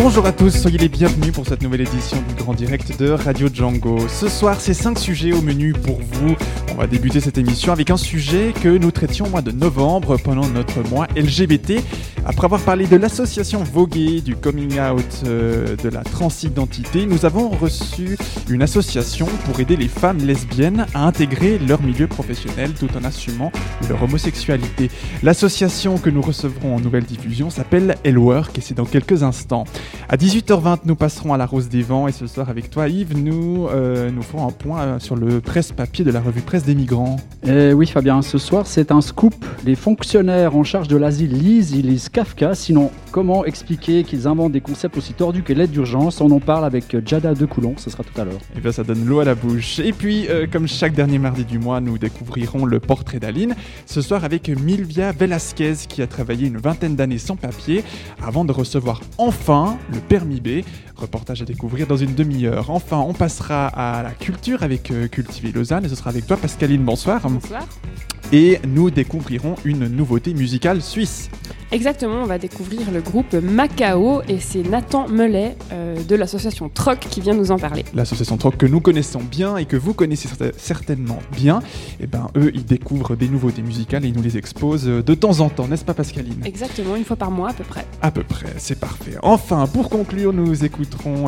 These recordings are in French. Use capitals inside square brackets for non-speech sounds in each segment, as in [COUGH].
Bonjour à tous, soyez les bienvenus pour cette nouvelle édition du Grand Direct de Radio Django. Ce soir, c'est 5 sujets au menu pour vous. On va débuter cette émission avec un sujet que nous traitions au mois de novembre pendant notre mois LGBT. Après avoir parlé de l'association Voguer, du coming out, euh, de la transidentité, nous avons reçu une association pour aider les femmes lesbiennes à intégrer leur milieu professionnel tout en assumant leur homosexualité. L'association que nous recevrons en nouvelle diffusion s'appelle Elwork et c'est dans quelques instants. À 18h20, nous passerons à la Rose des Vents et ce soir avec toi Yves, nous, euh, nous ferons un point euh, sur le presse-papier de la revue Presse des Migrants. Eh oui Fabien, ce soir c'est un scoop. Les fonctionnaires en charge de l'asile lisent, ils lisent Kafka. Sinon, comment expliquer qu'ils inventent des concepts aussi tordus que l'aide d'urgence? On en parle avec Jada de Coulon, ce sera tout à l'heure. Et bien ça donne l'eau à la bouche. Et puis, euh, comme chaque dernier mardi du mois, nous découvrirons le portrait d'Aline. Ce soir avec Milvia Velasquez qui a travaillé une vingtaine d'années sans papier avant de recevoir enfin le permis B. Reportage à découvrir dans une demi-heure. Enfin, on passera à la culture avec euh, Cultiver Lausanne et ce sera avec toi Pascaline. Bonsoir. Bonsoir. Et nous découvrirons une nouveauté musicale suisse. Exactement, on va découvrir le groupe Macao et c'est Nathan Mellet euh, de l'association Troc qui vient nous en parler. L'association Troc que nous connaissons bien et que vous connaissez certa- certainement bien, et ben eux ils découvrent des nouveautés musicales et ils nous les exposent de temps en temps, n'est-ce pas Pascaline? Exactement, une fois par mois à peu près. À peu près, c'est parfait. Enfin, pour conclure, nous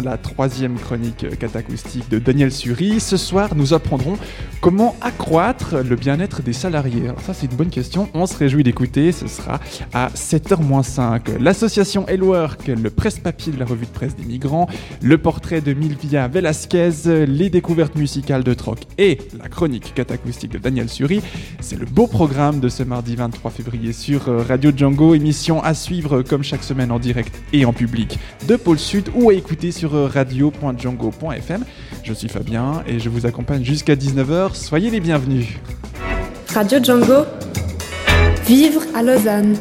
la troisième chronique catacoustique de Daniel Suri. Ce soir, nous apprendrons comment accroître le bien-être des salariés. Alors ça, c'est une bonne question. On se réjouit d'écouter. Ce sera à 7h-5. L'association Elwork, le presse-papier de la revue de presse des migrants, le portrait de Milvia Velasquez, les découvertes musicales de Troc et la chronique catacoustique de Daniel Suri. C'est le beau programme de ce mardi 23 février sur euh, Radio Django. Émission à suivre comme chaque semaine en direct et en public de Pôle Sud ou à écouter sur euh, radio.django.fm. Je suis Fabien et je vous accompagne jusqu'à 19h. Soyez les bienvenus. Radio Django, vivre à Lausanne.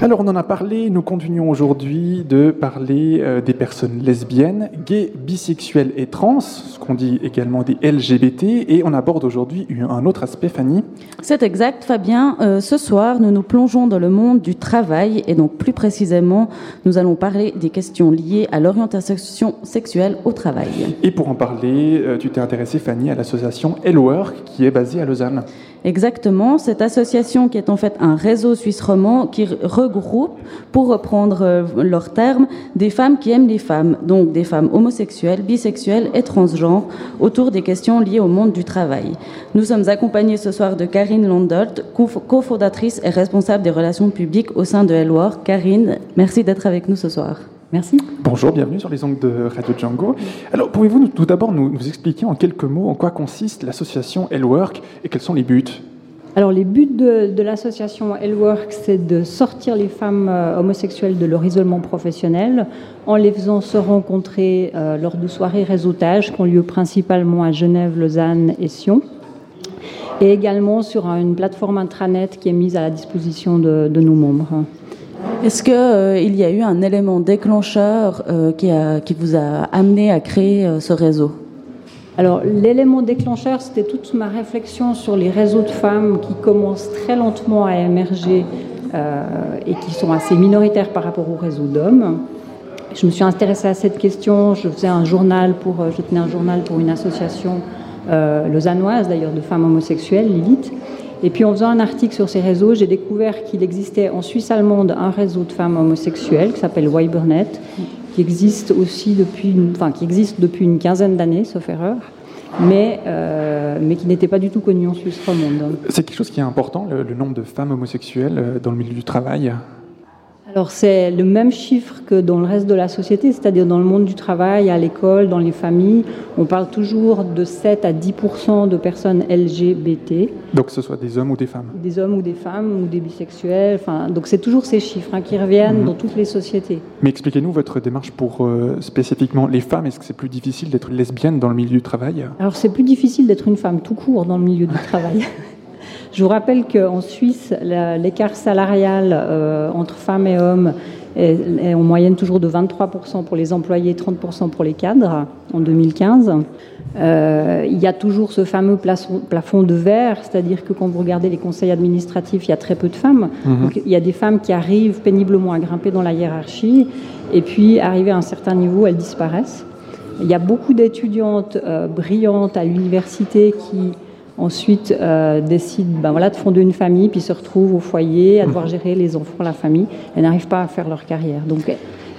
Alors on en a parlé, nous continuons aujourd'hui de parler euh, des personnes lesbiennes, gays, bisexuelles et trans, ce qu'on dit également des LGBT, et on aborde aujourd'hui un autre aspect, Fanny. C'est exact, Fabien. Euh, ce soir, nous nous plongeons dans le monde du travail et donc plus précisément, nous allons parler des questions liées à l'orientation sexuelle au travail. Et pour en parler, euh, tu t'es intéressée, Fanny, à l'association Elwork, qui est basée à Lausanne. Exactement, cette association qui est en fait un réseau suisse roman qui regroupe, pour reprendre euh, leurs termes, des femmes qui aiment les femmes, donc des femmes homosexuelles, bisexuelles et transgenres, autour des questions liées au monde du travail. Nous sommes accompagnés ce soir de Karine Landolt, co- cofondatrice et responsable des relations publiques au sein de Elwar. Karine, merci d'être avec nous ce soir. Merci. Bonjour, bienvenue sur les ongles de Radio Django. Alors, pouvez-vous nous- tout d'abord nous, nous expliquer en quelques mots en quoi consiste l'association Elwork et quels sont les buts? Alors les buts de, de l'association Elwork, c'est de sortir les femmes euh, homosexuelles de leur isolement professionnel en les faisant se rencontrer euh, lors de soirées réseautage qui ont lieu principalement à Genève, Lausanne et Sion. Et également sur une plateforme intranet qui est mise à la disposition de, de nos membres. Est-ce qu'il il y a eu un élément déclencheur euh, qui, vous a amené à créer euh, ce réseau? Alors, l'élément déclencheur, c'était toute ma réflexion sur les réseaux de femmes qui commencent très lentement à émerger euh, et qui sont assez minoritaires par rapport aux réseaux d'hommes. Je me suis intéressée à cette question. Je faisais un journal pour, euh, je tenais un journal pour une association euh, lausannoise, d'ailleurs, de femmes homosexuelles, Lilith. Et puis, en faisant un article sur ces réseaux, j'ai découvert qu'il existait en Suisse allemande un réseau de femmes homosexuelles qui s'appelle Weibernet, qui existe aussi depuis, une- quinzaine d'années, sauf erreur, mais, euh, mais qui n'était pas du tout connu en Suisse romande. C'est quelque chose qui est important, le, le nombre de femmes homosexuelles euh, dans le milieu du travail? Alors c'est le même chiffre que dans le reste de la société, c'est-à-dire dans le monde du travail, à l'école, dans les familles. On parle toujours de 7 à 10% de personnes LGBT, Donc que ce soit des hommes ou des femmes. des hommes ou des femmes ou des bisexuels. Enfin, donc c'est toujours ces chiffres hein, qui reviennent Mhm. dans toutes les sociétés. Mais expliquez-nous votre démarche pour euh, spécifiquement les femmes. Est-ce que c'est plus difficile d'être lesbienne dans le milieu du travail? Alors c'est plus difficile d'être une femme tout court dans le milieu du travail. [LAUGHS] Je vous rappelle qu'en Suisse, l'écart salarial euh, entre femmes et hommes est, est en moyenne toujours de 23% pour les employés, 30% pour les cadres en 2015. Euh, il y a toujours ce fameux plafond, plafond de verre, c'est-à-dire que quand vous regardez les conseils administratifs, il y a très peu de femmes. Donc, il y a des femmes qui arrivent péniblement à grimper dans la hiérarchie, et puis arrivées à un certain niveau, elles disparaissent. Il y a beaucoup d'étudiantes euh, brillantes à l'université qui ensuite euh, décident ben voilà, de fonder une famille, puis se retrouvent au foyer à devoir gérer les enfants, la famille. Elles n'arrivent pas à faire leur carrière. Donc,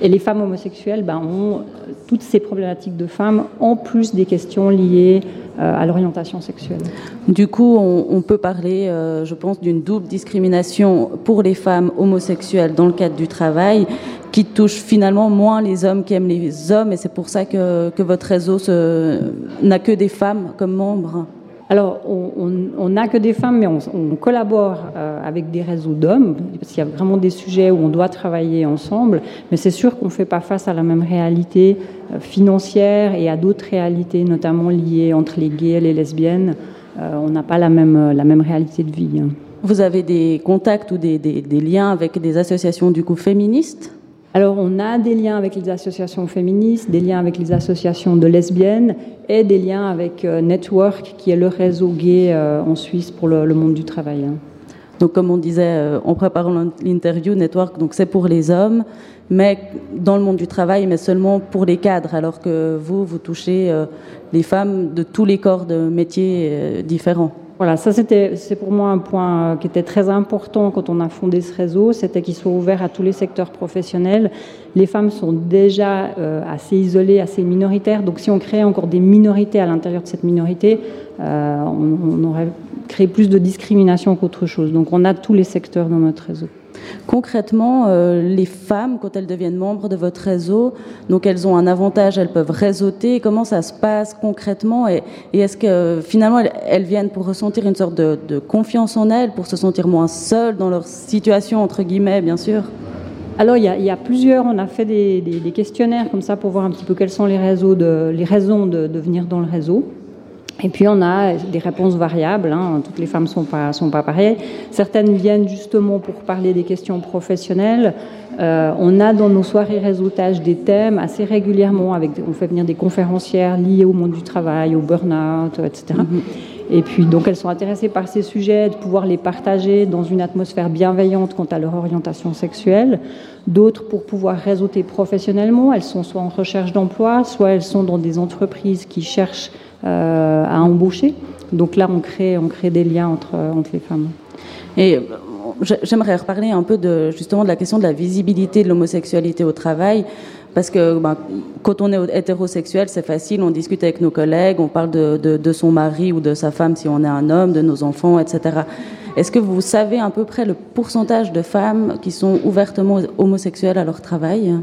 et les femmes homosexuelles ben, ont toutes ces problématiques de femmes, en plus des questions liées euh, à l'orientation sexuelle. Du coup, on, on peut parler, euh, je pense, d'une double discrimination pour les femmes homosexuelles dans le cadre du travail, qui touche finalement moins les hommes qui aiment les hommes, et c'est pour ça que, que votre réseau se- n'a que des femmes comme membres. Alors, on- n'a que des femmes, mais on, collabore euh, avec des réseaux d'hommes, parce qu'il y a vraiment des sujets où on doit travailler ensemble, mais c'est sûr qu'on ne fait pas face à la même réalité euh, financière et à d'autres réalités, notamment liées entre les gays et les lesbiennes. Euh, on n'a pas la même, la même réalité de vie. hein. Vous avez des contacts ou des, des- des liens avec des associations du coup féministes? Alors, on a des liens avec les associations féministes, des liens avec les associations de lesbiennes et des liens avec euh, Network, qui est le réseau gay euh, en Suisse pour le, monde du travail. hein. Donc, comme on disait euh, en préparant l'interview, Network, donc c'est pour les hommes, mais dans le monde du travail, mais seulement pour les cadres, alors que vous, vous touchez les femmes de tous les corps de métiers différents. Voilà, ça c'était c'est pour moi un point euh, qui était très important quand on a fondé ce réseau, c'était qu'il soit ouvert à tous les secteurs professionnels. Les femmes sont déjà euh, assez isolées, assez minoritaires, donc si on créait encore des minorités à l'intérieur de cette minorité, euh, on, on aurait créé plus de discrimination qu'autre chose. Donc on a tous les secteurs dans notre réseau. Concrètement, euh, les femmes, quand elles deviennent membres de votre réseau, donc elles ont un avantage, elles peuvent réseauter. Comment ça se passe concrètement Et, est-ce que finalement elles, viennent pour ressentir une sorte de, confiance en elles, pour se sentir moins seules dans leur situation entre guillemets, bien sûr? Alors, il y, a, plusieurs, on a fait des, questionnaires comme ça pour voir un petit peu quels sont les, raisons de venir dans le réseau. Et puis, on a des réponses variables. hein. Toutes les femmes ne sont pas, sont pas pareilles. Certaines viennent justement pour parler des questions professionnelles. Euh, on a dans nos soirées réseautage des thèmes assez régulièrement. Avec, on fait venir des conférencières liées au monde du travail, au burn-out, etc. Et puis, donc, elles sont intéressées par ces sujets, de pouvoir les partager dans une atmosphère bienveillante quant à leur orientation sexuelle. D'autres pour pouvoir réseauter professionnellement. Elles sont soit en recherche d'emploi, soit elles sont dans des entreprises qui cherchent à embaucher. Donc là, on crée, on crée des liens entre, entre les femmes. Et euh, j'ai- j'aimerais reparler un peu de justement de la question de la visibilité de l'homosexualité au travail. Parce que ben, quand on est hétérosexuel, c'est facile, on discute avec nos collègues, on parle de, de, de son mari ou de sa femme si on est un homme, de nos enfants, etc. Est-ce que vous savez à peu près le pourcentage de femmes qui sont ouvertement homosexuelles à leur travail?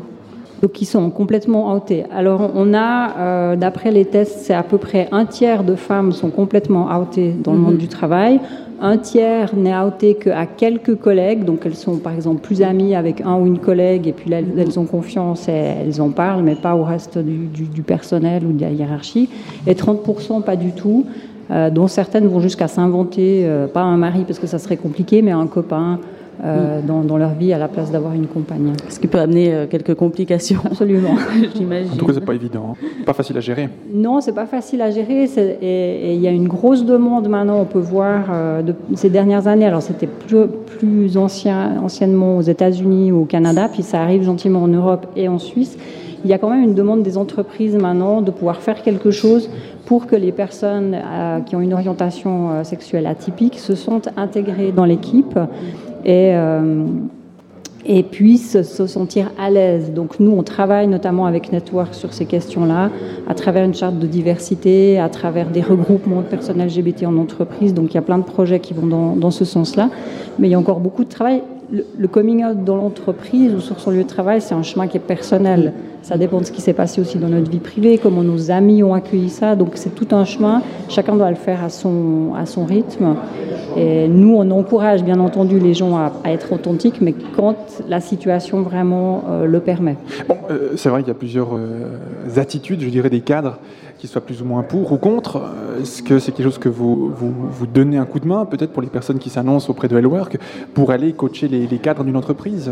Donc qui sont complètement outées. Alors on a, euh, d'après les tests, c'est à peu près un tiers de femmes sont complètement outées dans le Mhm. monde du travail. Un tiers n'est outé qu'à quelques collègues, donc elles sont par exemple plus amies avec un ou une collègue, et puis là, elles, elles ont confiance et elles en parlent, mais pas au reste du, du- du personnel ou de la hiérarchie. Et 30% pas du tout, euh, dont certaines vont jusqu'à s'inventer, euh, pas un mari parce que ça serait compliqué, mais un copain euh, dans, dans leur vie à la place d'avoir une compagne. Ce qui peut amener euh, quelques complications, Absolument. [LAUGHS] [LAUGHS] j'imagine. En tout cas, c'est pas évident. hein. Pas facile à gérer. Non, c'est pas facile à gérer. Et et il y a une grosse demande maintenant. On peut voir euh, de, ces dernières années. Alors c'était plus, plus ancien, anciennement aux États-Unis ou au Canada, puis ça arrive gentiment en Europe et en Suisse. Il y a quand même une demande des entreprises maintenant de pouvoir faire quelque chose pour que les personnes euh, qui ont une orientation euh, sexuelle atypique se sentent intégrées dans l'équipe et euh, et puissent se sentir à l'aise. Donc nous, on travaille notamment avec Network sur ces questions-là, à travers une charte de diversité, à travers des regroupements de personnes LGBT en entreprise. Donc il y a plein de projets qui vont dans, ce sens-là. Mais il y a encore beaucoup de travail. le coming out dans l'entreprise ou sur son lieu de travail, c'est un chemin qui est personnel. Ça dépend de ce qui s'est passé aussi dans notre vie privée, comment nos amis ont accueilli ça. Donc c'est tout un chemin. Chacun doit le faire à son, à son rythme. Et nous, on encourage bien entendu les gens à, être authentiques, mais quand la situation vraiment euh, le permet. Bon, euh, c'est vrai qu'il y a plusieurs euh, attitudes, je dirais des cadres qui soient plus ou moins pour ou contre. Est-ce que c'est quelque chose que vous, vous, vous donnez un coup de main, peut-être pour les personnes qui s'annoncent auprès de Hellwork, pour aller coacher les cadres d'une entreprise?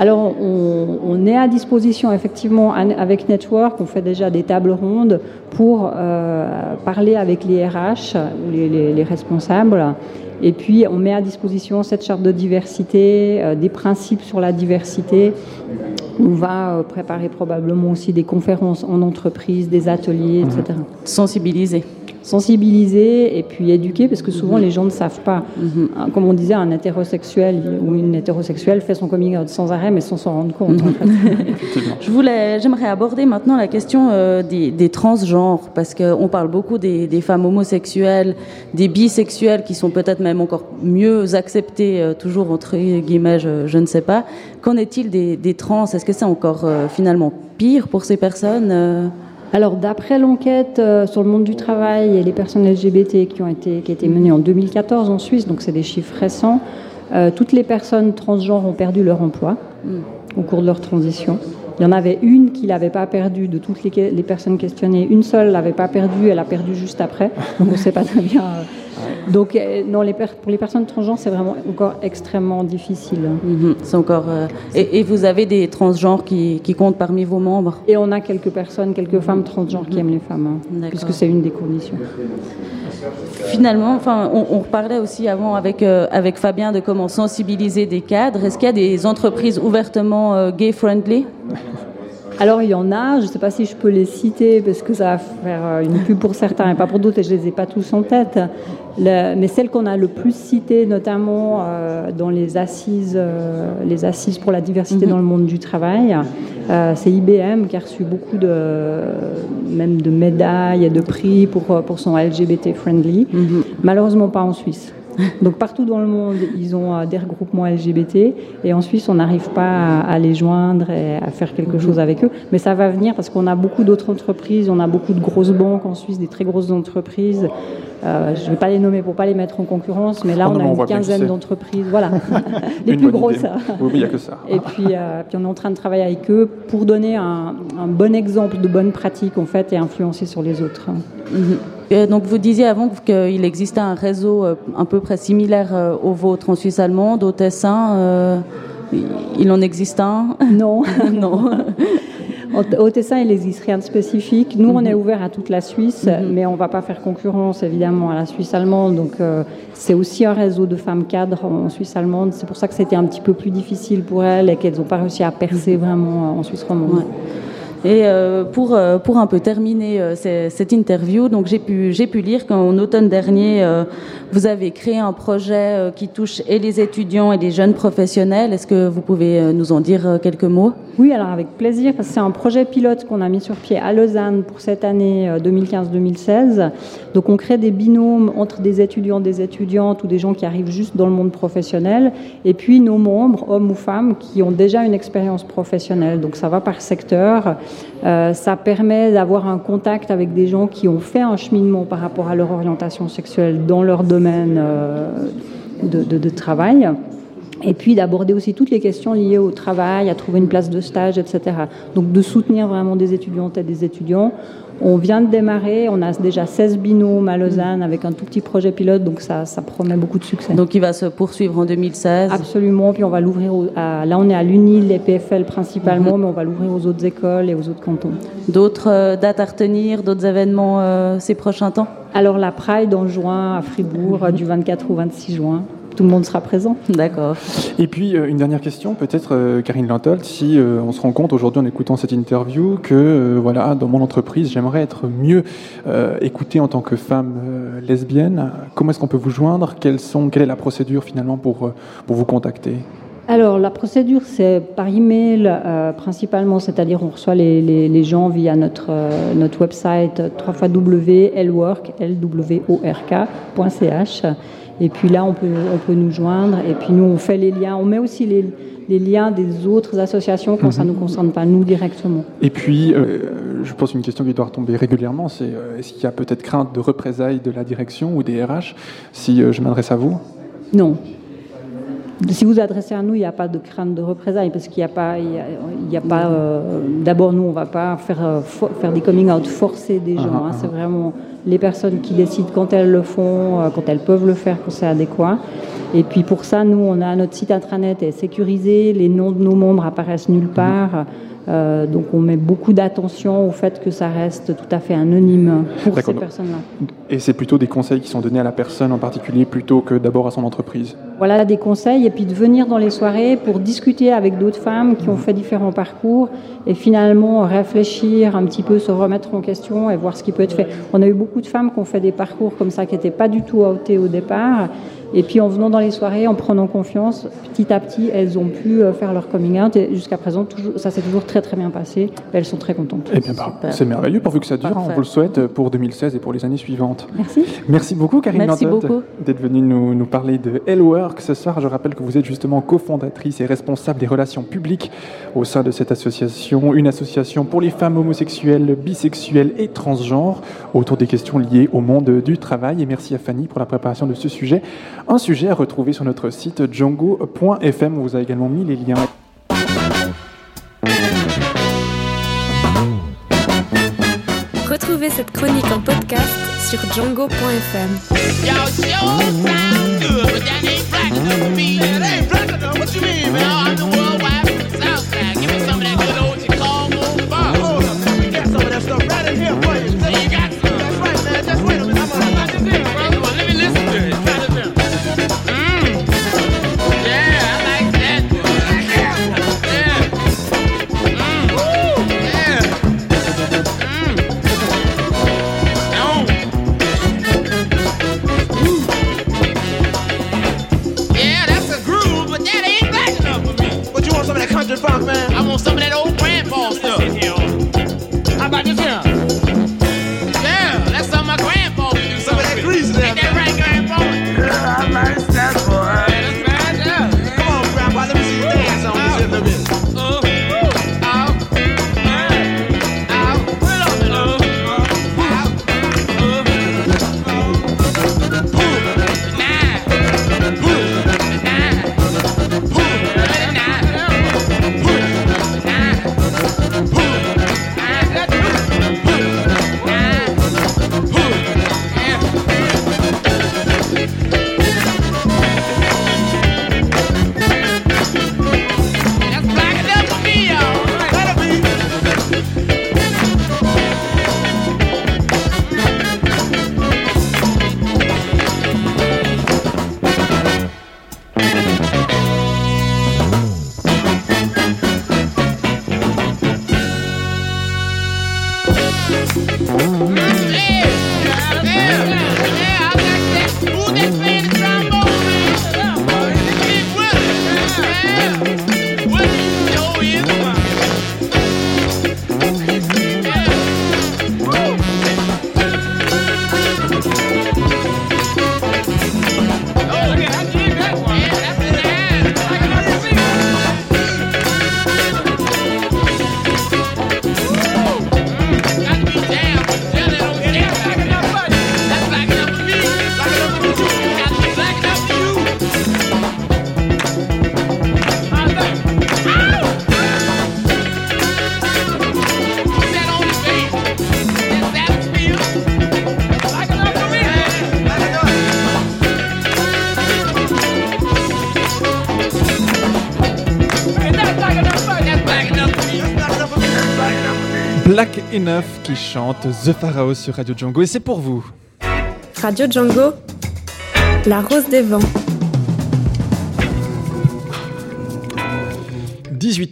Alors, on, est à disposition effectivement avec Network. On fait déjà des tables rondes pour euh, parler avec les RH les responsables. Et puis, on met à disposition cette charte de diversité, euh, des principes sur la diversité. On va euh, préparer probablement aussi des conférences en entreprise, des ateliers, etc. Sensibiliser. Sensibiliser et puis éduquer, parce que souvent les gens ne savent pas. Hein, Comme on disait, un hétérosexuel ou une hétérosexuelle fait son coming out sans arrêt, mais sans s'en rendre compte. en fait. [LAUGHS] Je voulais, j'aimerais aborder maintenant la question euh, des, des transgenres, parce qu'on parle beaucoup des, des femmes homosexuelles, des bisexuels qui sont peut-être même encore mieux acceptés, euh, toujours entre guillemets, je, je ne sais pas. Qu'en est-il des, des trans? Est-ce que c'est encore euh, finalement pire pour ces personnes euh? Alors, d'après l'enquête euh, sur le monde du travail et les personnes LGBT qui, ont été, qui a été menée en 2014 en Suisse, donc c'est des chiffres récents, euh, toutes les personnes transgenres ont perdu leur emploi au cours de leur transition. Il y en avait une qui l'avait pas perdu de toutes les, personnes questionnées. Une seule l'avait pas perdu, elle a perdu juste après. Donc on ne sait pas très bien. Donc euh, non, les pour les personnes transgenres, c'est vraiment encore extrêmement difficile. Mhm, C'est encore. euh, Et, et vous avez des transgenres qui, qui comptent parmi vos membres? Et on a quelques personnes, quelques femmes transgenres qui aiment les femmes, hein, puisque c'est une des conditions. Finalement, enfin, on, on parlait aussi avant avec euh, avec Fabien de comment sensibiliser des cadres. Est-ce qu'il y a des entreprises ouvertement euh, gay friendly Alors il y en a, je ne sais pas si je peux les citer parce que ça va faire euh, une pub pour certains et pas pour d'autres et je ne les ai pas tous en tête. Le- mais celle qu'on a le plus citée notamment euh, dans les assises, euh, les assises pour la diversité dans le monde du travail, euh, c'est IBM qui a reçu beaucoup de, même de médailles et de prix pour, pour son LGBT friendly. Malheureusement pas en Suisse. Donc partout dans le monde, ils ont euh, des regroupements LGBT et en Suisse, on n'arrive pas à, les joindre et à faire quelque chose avec eux. Mais ça va venir parce qu'on a beaucoup d'autres entreprises, on a beaucoup de grosses banques en Suisse, des très grosses entreprises. Euh, je ne vais pas les nommer pour pas les mettre en concurrence, mais là, Oh non, on a on une quinzaine d'entreprises, voilà, [LAUGHS] les Une plus grosses. Oui, oui, il n'y a que ça. Et puis, euh, puis on est en train de travailler avec eux pour donner un, un bon exemple de bonne pratique en fait et influencer sur les autres. Euh, Donc vous disiez avant qu'il existait un réseau euh, un peu près similaire euh, au vôtre en Suisse allemande, au Tessin. euh, il en existe un? [LAUGHS] Non. [LAUGHS] Non. [LAUGHS] Au Tessin, il n'existe rien de spécifique. Nous, on est ouvert à toute la Suisse, mais on ne va pas faire concurrence, évidemment, à la Suisse allemande. Donc, euh, c'est aussi un réseau de femmes cadres en Suisse allemande. C'est pour ça que c'était un petit peu plus difficile pour elles et qu'elles n'ont pas réussi à percer vraiment euh, en Suisse romande. Ouais. Et euh, pour, euh, pour un peu terminer euh, ce- cette interview, donc j'ai pu, j'ai pu lire qu'en automne dernier, vous avez créé un projet qui touche et les étudiants et les jeunes professionnels. Est-ce que vous pouvez nous en dire quelques mots? Oui, alors avec plaisir, c'est un projet pilote qu'on a mis sur pied à Lausanne pour cette année euh, 2015-2016. Donc on crée des binômes entre des étudiants, des étudiantes ou des gens qui arrivent juste dans le monde professionnel, et puis nos membres, hommes ou femmes, qui ont déjà une expérience professionnelle. Donc ça va par secteur. Euh, ça permet d'avoir un contact avec des gens qui ont fait un cheminement par rapport à leur orientation sexuelle dans leur domaine euh, de, travail. Et puis d'aborder aussi toutes les questions liées au travail, à trouver une place de stage, etc. Donc de soutenir vraiment des étudiantes et des étudiants. On vient de démarrer, on a déjà 16 binômes à Lausanne avec un tout petit projet pilote, donc ça, ça promet beaucoup de succès. Donc il va se poursuivre en 2016. Absolument, puis on va l'ouvrir, à- là on est à l'UNIL, les PFL principalement, mais on va l'ouvrir aux autres écoles et aux autres cantons. D'autres euh, dates à retenir, d'autres événements euh, ces prochains temps? Alors la Pride en juin à Fribourg, euh, du 24 au 26 juin, tout le monde sera présent. D'accord. Et puis, euh, une dernière question, peut-être, euh, Karine Lantolt, si euh, on se rend compte aujourd'hui en écoutant cette interview que, euh, voilà, dans mon entreprise, j'aimerais être mieux euh, écoutée en tant que femme euh, lesbienne, comment est-ce qu'on peut vous joindre? Quelles sont, Quelle est la procédure finalement pour, pour vous contacter? Alors, la procédure, c'est par email euh, principalement, c'est-à-dire on reçoit les, les- les gens via notre, euh, notre website euh, www.lwork, lwork.ch. Et puis là, on peut, on peut nous joindre. Et puis nous, on fait les liens. On met aussi les, les liens des autres associations quand ça ne nous concerne pas, nous directement. Et puis, euh, je pense une question qui doit retomber régulièrement, c'est euh, est-ce qu'il y a peut-être crainte de représailles de la direction ou des RH si euh, je m'adresse à vous? Non. Si vous adressez à nous, il n'y a pas de crainte de représailles parce qu'il n'y a pas, il y a, il y a pas. euh, D'abord, nous, on ne va pas faire euh, faire des coming out forcés des gens. Ah, hein. ah, C'est vraiment les personnes qui décident quand elles le font, euh, quand elles peuvent le faire, quand c'est adéquat. Et puis pour ça, nous, on a notre site intranet est sécurisé, les noms de nos membres apparaissent nulle part. Euh, donc on met beaucoup d'attention au fait que ça reste tout à fait anonyme pour ces personnes-là. Et c'est plutôt des conseils qui sont donnés à la personne en particulier plutôt que d'abord à son entreprise? Voilà des conseils et puis de venir dans les soirées pour discuter avec d'autres femmes qui ont fait différents parcours et finalement réfléchir un petit peu, se remettre en question et voir ce qui peut être fait. On a eu beaucoup de femmes qui ont fait des parcours comme ça qui n'étaient pas du tout outées au départ et puis en venant dans les soirées, en prenant confiance, petit à petit, elles ont pu euh, faire leur coming out et jusqu'à présent, toujours, ça s'est toujours très très bien passé. Elles sont très contentes. Eh bien, bah, c'est merveilleux pourvu que ça dure. Parfait. On vous le souhaite pour 2016 et pour les années suivantes. Merci. Merci beaucoup, Karine Merci Lantotte, beaucoup. d'être venue nous, nous parler de L-Work. Ce soir, je rappelle que vous êtes justement cofondatrice et responsable des relations publiques au sein de cette association, une association pour les femmes homosexuelles, bisexuelles et transgenres autour des questions liées au monde du travail. Et merci à Fanny pour la préparation de ce sujet. Un sujet à retrouver sur notre site django.fm. On vous a également mis les liens. Retrouvez cette chronique en podcast sur django.fm. Música Enough qui chante The Pharaoh sur Radio Django. Et c'est pour vous. Radio Django, la rose des vents.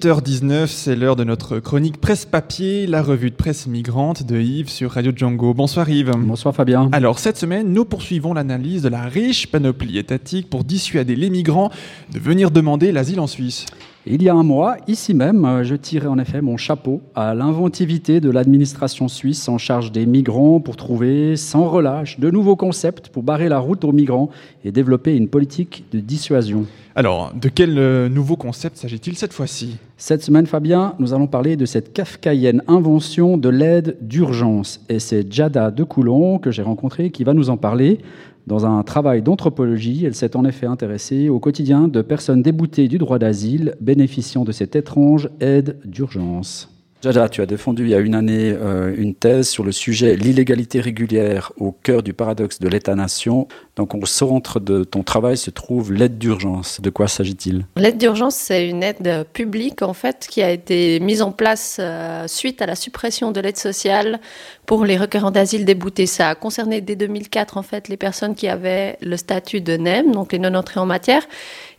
18h19, c'est l'heure de notre chronique presse papier, la revue de presse migrante de Yves sur Radio Django. Bonsoir Yves. Bonsoir Fabien. Alors cette semaine, nous poursuivons l'analyse de la riche panoplie étatique pour dissuader les migrants de venir demander l'asile en Suisse. Il y a un mois, ici même, euh, je tirais en effet mon chapeau à l'inventivité de l'administration suisse en charge des migrants pour trouver sans relâche de nouveaux concepts pour barrer la route aux migrants et développer une politique de dissuasion. Alors, de quel euh, nouveau concept s'agit-il cette fois-ci? Cette semaine, Fabien, nous allons parler de cette kafkaïenne invention de l'aide d'urgence. Et c'est Jada de Coulon que j'ai rencontré qui va nous en parler. Dans un travail d'anthropologie, elle s'est en effet intéressée au quotidien de personnes déboutées du droit d'asile bénéficiant de cette étrange aide d'urgence. Jada, tu as défendu il y a une année euh, une thèse sur le sujet l'illégalité régulière au cœur du paradoxe de l'État-nation. Donc au centre de ton travail se trouve l'aide d'urgence. De quoi s'agit-il? L'aide d'urgence, c'est une aide publique en fait qui a été mise en place euh, suite à la suppression de l'aide sociale pour les requérants d'asile déboutés. Ça a concerné dès 2004 en fait les personnes qui avaient le statut de NEM, donc les non entrées en matière.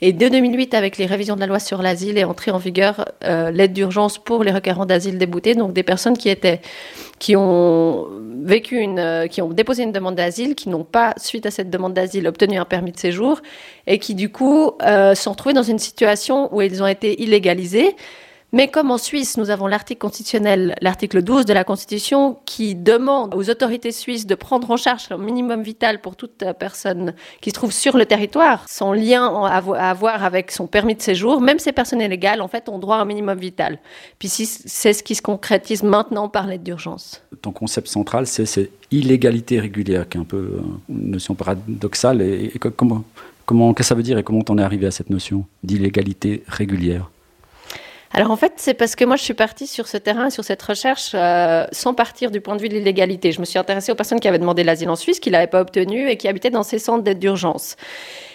Et dès 2008, avec les révisions de la loi sur l'asile, est entrée en vigueur euh, l'aide d'urgence pour les requérants d'asile déboutés, donc des personnes qui étaient qui ont vécu une, euh, qui ont déposé une demande d'asile, qui n'ont pas, suite à cette demande d'asile, obtenu un permis de séjour, et qui du coup euh, sont retrouvés dans une situation où ils ont été illégalisés. Mais comme en Suisse, nous avons l'article constitutionnel, l'article 12 de la Constitution, qui demande aux autorités suisses de prendre en charge le minimum vital pour toute personne qui se trouve sur le territoire, son lien à avo- à avoir avec son permis de séjour, même ces personnes illégales, en fait, ont droit à un minimum vital. Puis c'est ce qui se concrétise maintenant par l'aide d'urgence. Ton concept central, c'est cette illégalité régulière, qui est un peu euh, une notion paradoxale. Et, et co- comment, comment, qu'est-ce que ça veut dire et comment t'en es arrivé à cette notion d'illégalité régulière? Alors en fait, c'est parce que moi je suis partie sur ce terrain, sur cette recherche, euh, sans partir du point de vue de l'illégalité. Je me suis intéressée aux personnes qui avaient demandé l'asile en Suisse, qui l'avaient pas obtenu et qui habitaient dans ces centres d'aide d'urgence.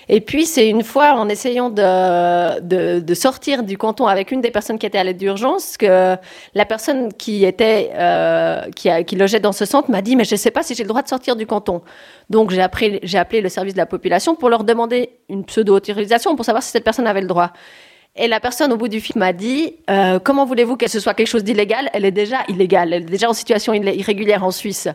Et puis c'est une fois en essayant de, de, de sortir du canton avec une des personnes qui était à l'aide d'urgence que la personne qui était euh, qui, qui logeait dans ce centre m'a dit mais je ne sais pas si j'ai le droit de sortir du canton. Donc j'ai appelé, j'ai appelé le service de la population pour leur demander une pseudo-autorisation pour savoir si cette personne avait le droit. Et la personne au bout du fil m'a dit euh, Comment voulez-vous que ce soit quelque chose d'illégal? Elle est déjà illégale, elle est déjà en situation irrégulière en Suisse.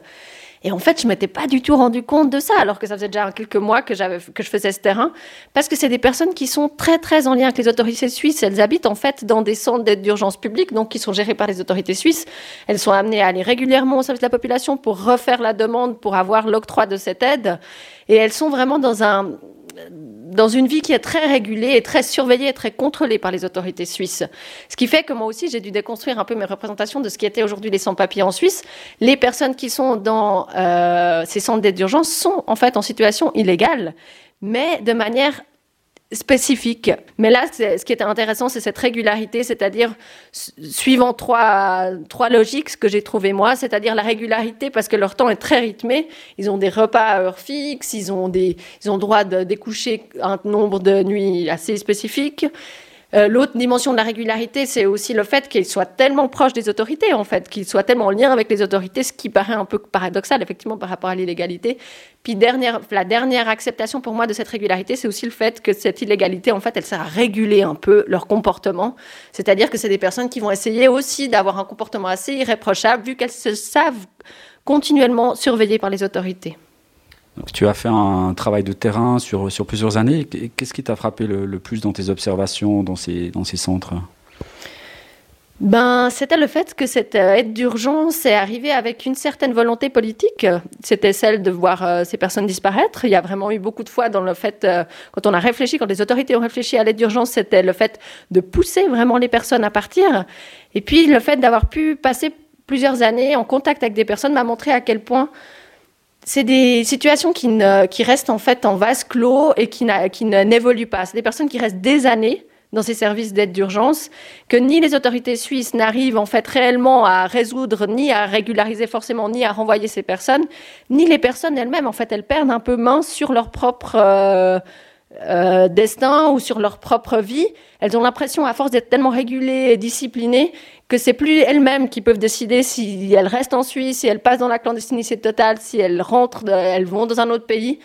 Et en fait, je m'étais pas du tout rendu compte de ça, alors que ça faisait déjà quelques mois que, j'avais, que je faisais ce terrain, parce que c'est des personnes qui sont très très en lien avec les autorités suisses. Elles habitent en fait dans des centres d'aide d'urgence publique, donc qui sont gérés par les autorités suisses. Elles sont amenées à aller régulièrement au service de la population pour refaire la demande, pour avoir l'octroi de cette aide. Et elles sont vraiment dans un dans une vie qui est très régulée et très surveillée et très contrôlée par les autorités suisses. Ce qui fait que moi aussi, j'ai dû déconstruire un peu mes représentations de ce qui était aujourd'hui les sans-papiers en Suisse. Les personnes qui sont dans euh, ces centres d'aide d'urgence sont en fait en situation illégale, mais de manière spécifique. Mais là, ce qui était intéressant, c'est cette régularité, c'est-à-dire su- suivant trois, trois logiques, ce que j'ai trouvé moi, c'est-à-dire la régularité parce que leur temps est très rythmé. Ils ont des repas à heure fixe, ils ont, des, ils ont droit de découcher un nombre de nuits assez spécifique. Euh, L'autre dimension de la régularité, c'est aussi le fait qu'ils soient tellement proches des autorités, en fait, qu'ils soient tellement en lien avec les autorités, ce qui paraît un peu paradoxal, effectivement, par rapport à l'illégalité. Puis dernière, la dernière acceptation pour moi de cette régularité, c'est aussi le fait que cette illégalité, en fait, elle sert à réguler un peu leur comportement. C'est-à-dire que c'est des personnes qui vont essayer aussi d'avoir un comportement assez irréprochable, vu qu'elles se savent continuellement surveillées par les autorités. Donc, tu as fait un travail de terrain sur, sur plusieurs années. Qu'est-ce qui t'a frappé le, plus dans tes observations dans ces, dans ces centres? Ben, c'était le fait que cette euh, aide d'urgence est arrivée avec une certaine volonté politique. C'était celle de voir euh, ces personnes disparaître. Il y a vraiment eu beaucoup de fois dans le fait, euh, quand on a réfléchi, quand les autorités ont réfléchi à l'aide d'urgence, c'était le fait de pousser vraiment les personnes à partir. Et puis le fait d'avoir pu passer plusieurs années en contact avec des personnes m'a montré à quel point c'est des situations qui, ne, qui restent en fait en vase clos et qui, n'évoluent pas. C'est des personnes qui restent des années dans ces services d'aide d'urgence, que ni les autorités suisses n'arrivent en fait réellement à résoudre, ni à régulariser forcément, ni à renvoyer ces personnes, ni les personnes elles-mêmes, en fait, elles perdent un peu main sur leur propre euh, euh, destin ou sur leur propre vie. Elles ont l'impression, à force d'être tellement régulées et disciplinées, que c'est plus elles-mêmes qui peuvent décider si elles restent en Suisse, si elles passent dans la clandestinité totale, si elles rentrent, elles vont dans un autre pays.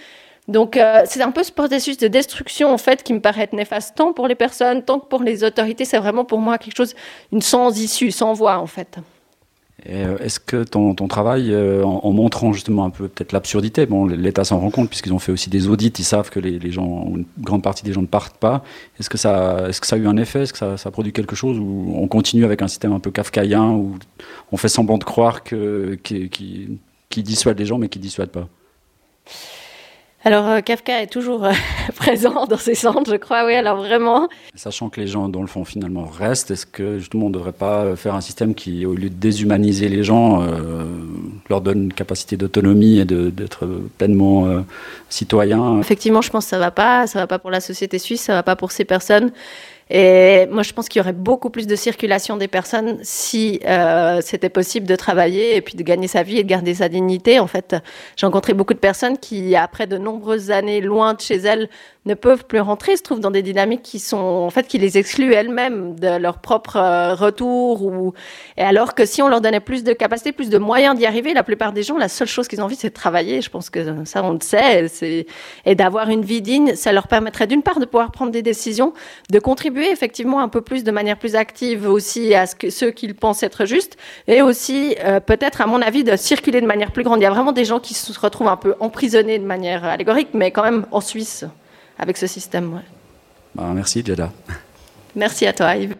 Donc euh, c'est un peu ce processus de destruction en fait qui me paraît être néfaste tant pour les personnes, tant que pour les autorités. C'est vraiment pour moi quelque chose, une sans issue, sans voie en fait. Euh, Est-ce que ton, ton travail, euh, en, en montrant justement un peu peut-être l'absurdité, bon, l'État s'en rend compte puisqu'ils ont fait aussi des audits, ils savent que les, gens, une grande partie des gens ne partent pas. Est-ce que ça, est-ce que ça a eu un effet? Est-ce que ça, ça produit quelque chose ou on continue avec un système un peu kafkaïen où on fait semblant de croire que qui, qui dissuade les gens mais qui dissuade pas? Alors euh, Kafka est toujours euh, [LAUGHS] présent dans ces centres, je crois. Oui, alors vraiment. Sachant que les gens, dans le fond, finalement, restent, est-ce que justement on ne devrait pas faire un système qui, au lieu de déshumaniser les gens, euh, leur donne une capacité d'autonomie et de- d'être pleinement euh, citoyen? Effectivement, je pense que ça va pas, ça va pas pour la société suisse, ça va pas pour ces personnes. Et moi, je pense qu'il y aurait beaucoup plus de circulation des personnes si euh, c'était possible de travailler et puis de gagner sa vie et de garder sa dignité. En fait, j'ai rencontré beaucoup de personnes qui, après de nombreuses années loin de chez elles, ne peuvent plus rentrer, se trouvent dans des dynamiques qui sont, en fait, qui les excluent elles-mêmes de leur propre euh, retour. Ou... Et alors que si on leur donnait plus de capacité, plus de moyens d'y arriver, la plupart des gens, la seule chose qu'ils ont envie, c'est de travailler. Je pense que ça, on le sait. Et d'avoir une vie digne, ça leur permettrait d'une part de pouvoir prendre des décisions, de contribuer effectivement un peu plus, de manière plus active aussi à ce que ceux qu'ils pensent être justes, et aussi euh, peut-être, à mon avis, de circuler de manière plus grande. Il y a vraiment des gens qui se retrouvent un peu emprisonnés de manière allégorique, mais quand même en Suisse avec ce système. ouais. Bah, Merci, Jada. Merci à toi, Yves.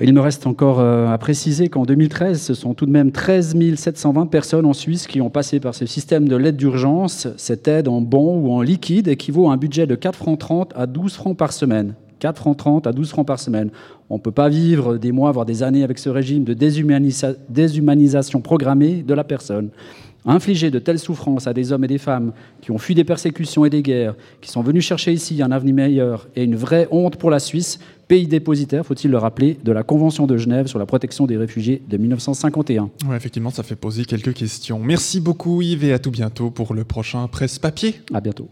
Il me reste encore euh, à préciser qu'en 2013, ce sont tout de même 13 720 personnes en Suisse qui ont passé par ce système de l'aide d'urgence. Cette aide en bon ou en liquide équivaut à un budget de 4 francs 30 à 12 francs par semaine. 4 francs 30 à 12 francs par semaine. On ne peut pas vivre des mois, voire des années avec ce régime de déshumanisa- déshumanisation programmée de la personne. Infliger de telles souffrances à des hommes et des femmes qui ont fui des persécutions et des guerres, qui sont venus chercher ici un avenir meilleur et une vraie honte pour la Suisse, pays dépositaire, faut-il le rappeler, de la Convention de Genève sur la protection des réfugiés de 1951. Ouais, effectivement, ça fait poser quelques questions. Merci beaucoup Yves et à tout bientôt pour le prochain Presse Papier. À bientôt.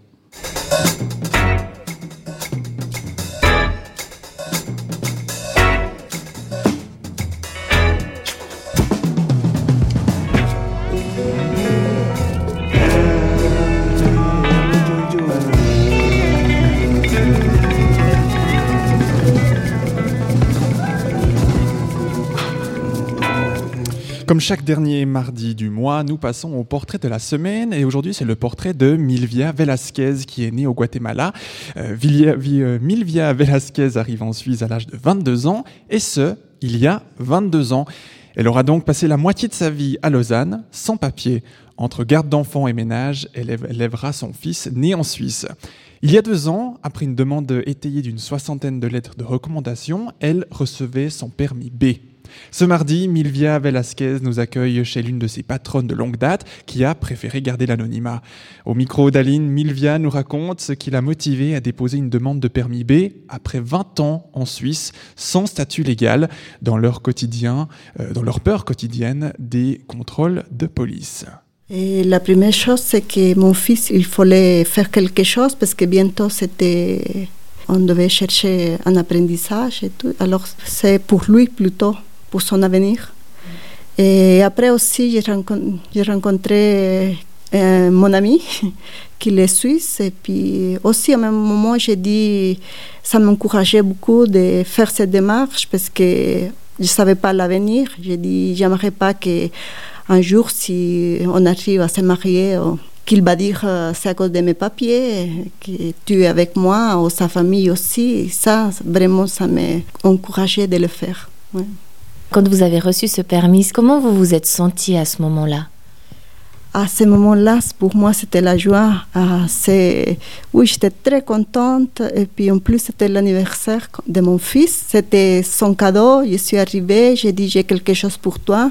Comme chaque dernier mardi du mois, nous passons au portrait de la semaine et aujourd'hui c'est le portrait de Milvia Velasquez qui est née au Guatemala. Euh, euh, Milvia Velasquez arrive en Suisse à l'âge de 22 ans et ce, il y a 22 ans. Elle aura donc passé la moitié de sa vie à Lausanne, sans papier. Entre garde d'enfants et ménage, elle élève- élèvera son fils né en Suisse. Il y a deux ans, après une demande étayée d'une soixantaine de lettres de recommandation, elle recevait son permis B. Ce mardi, Milvia Velasquez nous accueille chez l'une de ses patronnes de longue date qui a préféré garder l'anonymat. Au micro d'Aline, Milvia nous raconte ce qui l'a motivée à déposer une demande de permis B après 20 ans en Suisse sans statut légal dans leur quotidien, euh, dans leur peur quotidienne des contrôles de police. Et la première chose, c'est que mon fils, il fallait faire quelque chose parce que bientôt c'était, on devait chercher un apprentissage. Alors c'est pour lui plutôt, pour son avenir. Et après aussi, j'ai rencon- j'ai rencontré euh, mon ami [LAUGHS] qui est suisse et puis aussi à un moment j'ai dit ça m'encourageait beaucoup de faire cette démarche parce que je ne savais pas l'avenir j'ai dit j'aimerais pas que un jour si on arrive à se marier euh, qu'il va dire euh, c'est à cause de mes papiers que tu es avec moi ou sa famille aussi ça vraiment ça m'a encouragé de le faire. Quand vous avez reçu ce permis, comment vous vous êtes senti à ce moment-là? À ce moment-là, pour moi, c'était la joie. Ah. Oui, j'étais très contente. Et puis, en plus, c'était l'anniversaire de mon fils. C'était son cadeau. Je suis arrivée, j'ai dit, j'ai quelque chose pour toi.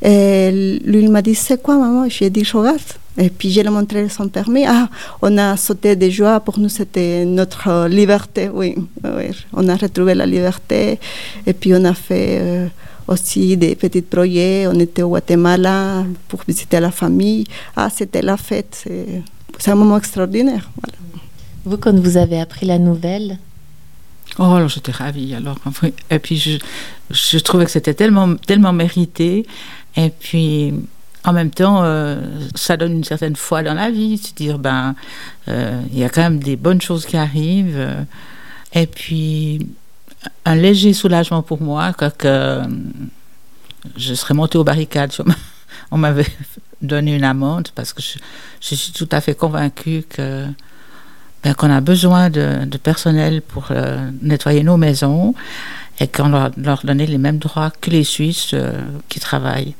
Et lui, il m'a dit, c'est quoi, maman? J'ai dit, regarde. Et puis, je lui ai montré son permis. Ah, on a sauté de joie. Pour nous, c'était notre euh, liberté. Oui, oui, on a retrouvé la liberté. Et puis, on a fait... euh, aussi des petits projets. On était au Guatemala pour visiter la famille. Ah, c'était la fête. C'est, un moment extraordinaire. Voilà. Vous, quand vous avez appris la nouvelle? Oh, alors j'étais ravie. Alors, enfin, et puis je, je trouvais que c'était tellement, tellement mérité. Et puis en même temps, euh, ça donne une certaine foi dans la vie, se dire ben euh, il y a quand même des bonnes choses qui arrivent. et puis un léger soulagement pour moi que, euh, je serais montée aux barricades. on m'a- [LAUGHS] On m'avait [LAUGHS] donné une amende parce que je, suis tout à fait convaincue que ben, qu'on a besoin de, personnel pour nettoyer nos maisons et qu'on leur, leur donner les mêmes droits que les Suisses qui travaillent.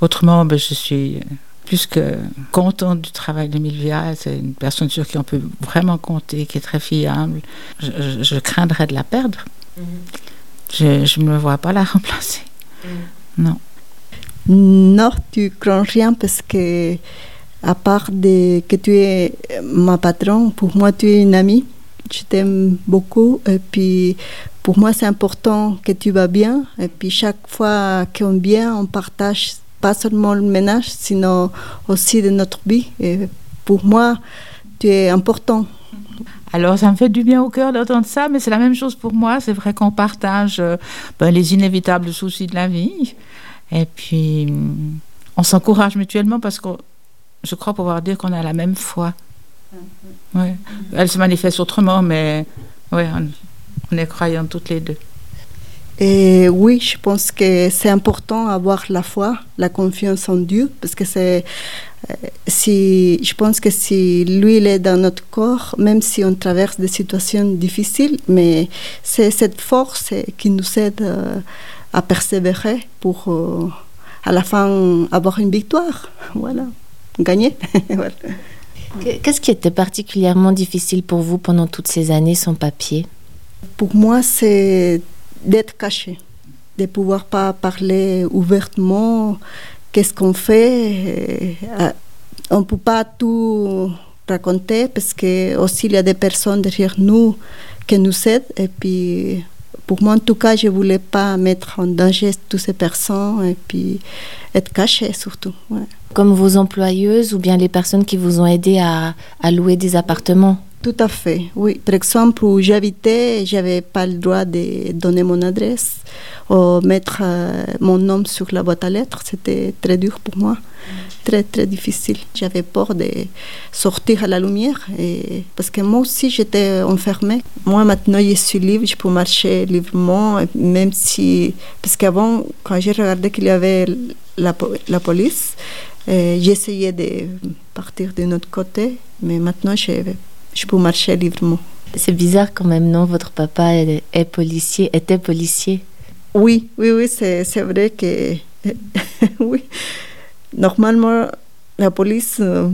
Autrement, ben, je suis plus que contente du travail de Milvia. C'est une personne sur qui on peut vraiment compter, qui est très fiable. Je, je- je craindrais de la perdre. Je ne me vois pas la [LAUGHS] remplacer. Non. Non, tu crains rien parce que, à part de, que tu es ma patronne, pour moi, tu es une amie. Je t'aime beaucoup. Et puis, pour moi, c'est important que tu vas bien. Et puis, chaque fois qu'on vient, on partage pas seulement le ménage, sinon aussi de notre vie. Et pour moi, tu es important. Alors, ça me fait du bien au cœur d'entendre ça, mais c'est la même chose pour moi. C'est vrai qu'on partage euh, ben, les inévitables soucis de la vie. Et puis, hum, on s'encourage mutuellement parce que je crois pouvoir dire qu'on a la même foi. Ouais. Elle se manifeste autrement, mais ouais, on, on est croyantes toutes les deux. Et oui, je pense que c'est important d'avoir la foi, la confiance en Dieu, parce que c'est, euh, si, je pense que si lui il est dans notre corps, même si on traverse des situations difficiles, mais c'est cette force euh, qui nous aide euh, à persévérer pour euh, à la fin avoir une victoire, [LAUGHS] voilà, gagner. [LAUGHS] Voilà. Qu'est-ce qui était particulièrement difficile pour vous pendant toutes ces années sans papier? Pour moi, c'est d'être caché, de pouvoir pas parler ouvertement. Qu'est-ce qu'on fait Euh, On peut pas tout raconter parce que aussi il y a des personnes derrière nous qui nous aident. Et puis, pour moi, en tout cas, je voulais pas mettre en danger toutes ces personnes et puis être caché surtout. Comme vos employeuses ou bien les personnes qui vous ont aidé à louer des appartements? Tout à fait, oui. Par exemple, où j'habitais, j'avais pas le droit de donner mon adresse ou mettre euh, mon nom sur la boîte à lettres. C'était très dur pour moi, très très difficile. J'avais peur de sortir à la lumière parce que moi aussi j'étais enfermée. Moi maintenant je suis libre, je peux marcher librement, même si parce qu'avant quand j'ai regardé qu'il y avait la police, euh, j'essayais de partir de notre côté, mais maintenant je je peux marcher librement. C'est bizarre quand même, non? Votre papa est, policier, était policier? Oui, oui, oui, c'est c'est vrai que [LAUGHS] oui. Normalement, la police, euh,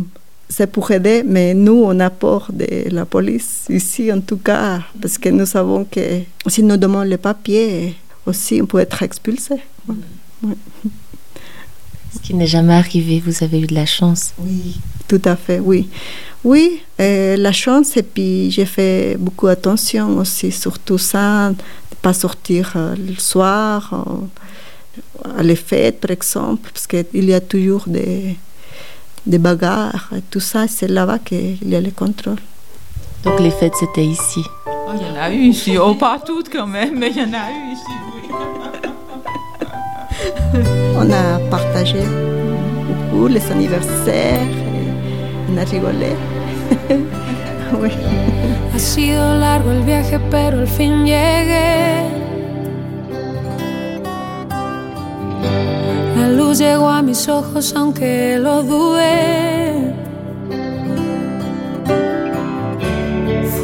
c'est pour aider, mais nous, on a peur de la police ici, en tout cas, parce que nous savons que si nous demandons les papiers, aussi, on peut être expulsé. Ouais. Ce qui n'est jamais arrivé, vous avez eu de la chance. Oui, tout à fait, oui. Oui, euh, la chance, et puis j'ai fait beaucoup attention aussi sur tout ça, de ne pas sortir euh, le soir, euh, à les fêtes par exemple, parce qu'il y a toujours des, des bagarres et tout ça, c'est là-bas qu'il y a les contrôles. Donc les fêtes, c'était ici. Oh, il y en a eu ici. Oh, pas toutes quand même, mais il y en a eu ici. oui. [LAUGHS] [LAUGHS] On a partagé beaucoup les anniversaires, on a rigolé. [LAUGHS] Ha sido largo el viaje, pero al fin llegué. La luz llegó a mis ojos, aunque lo dudé.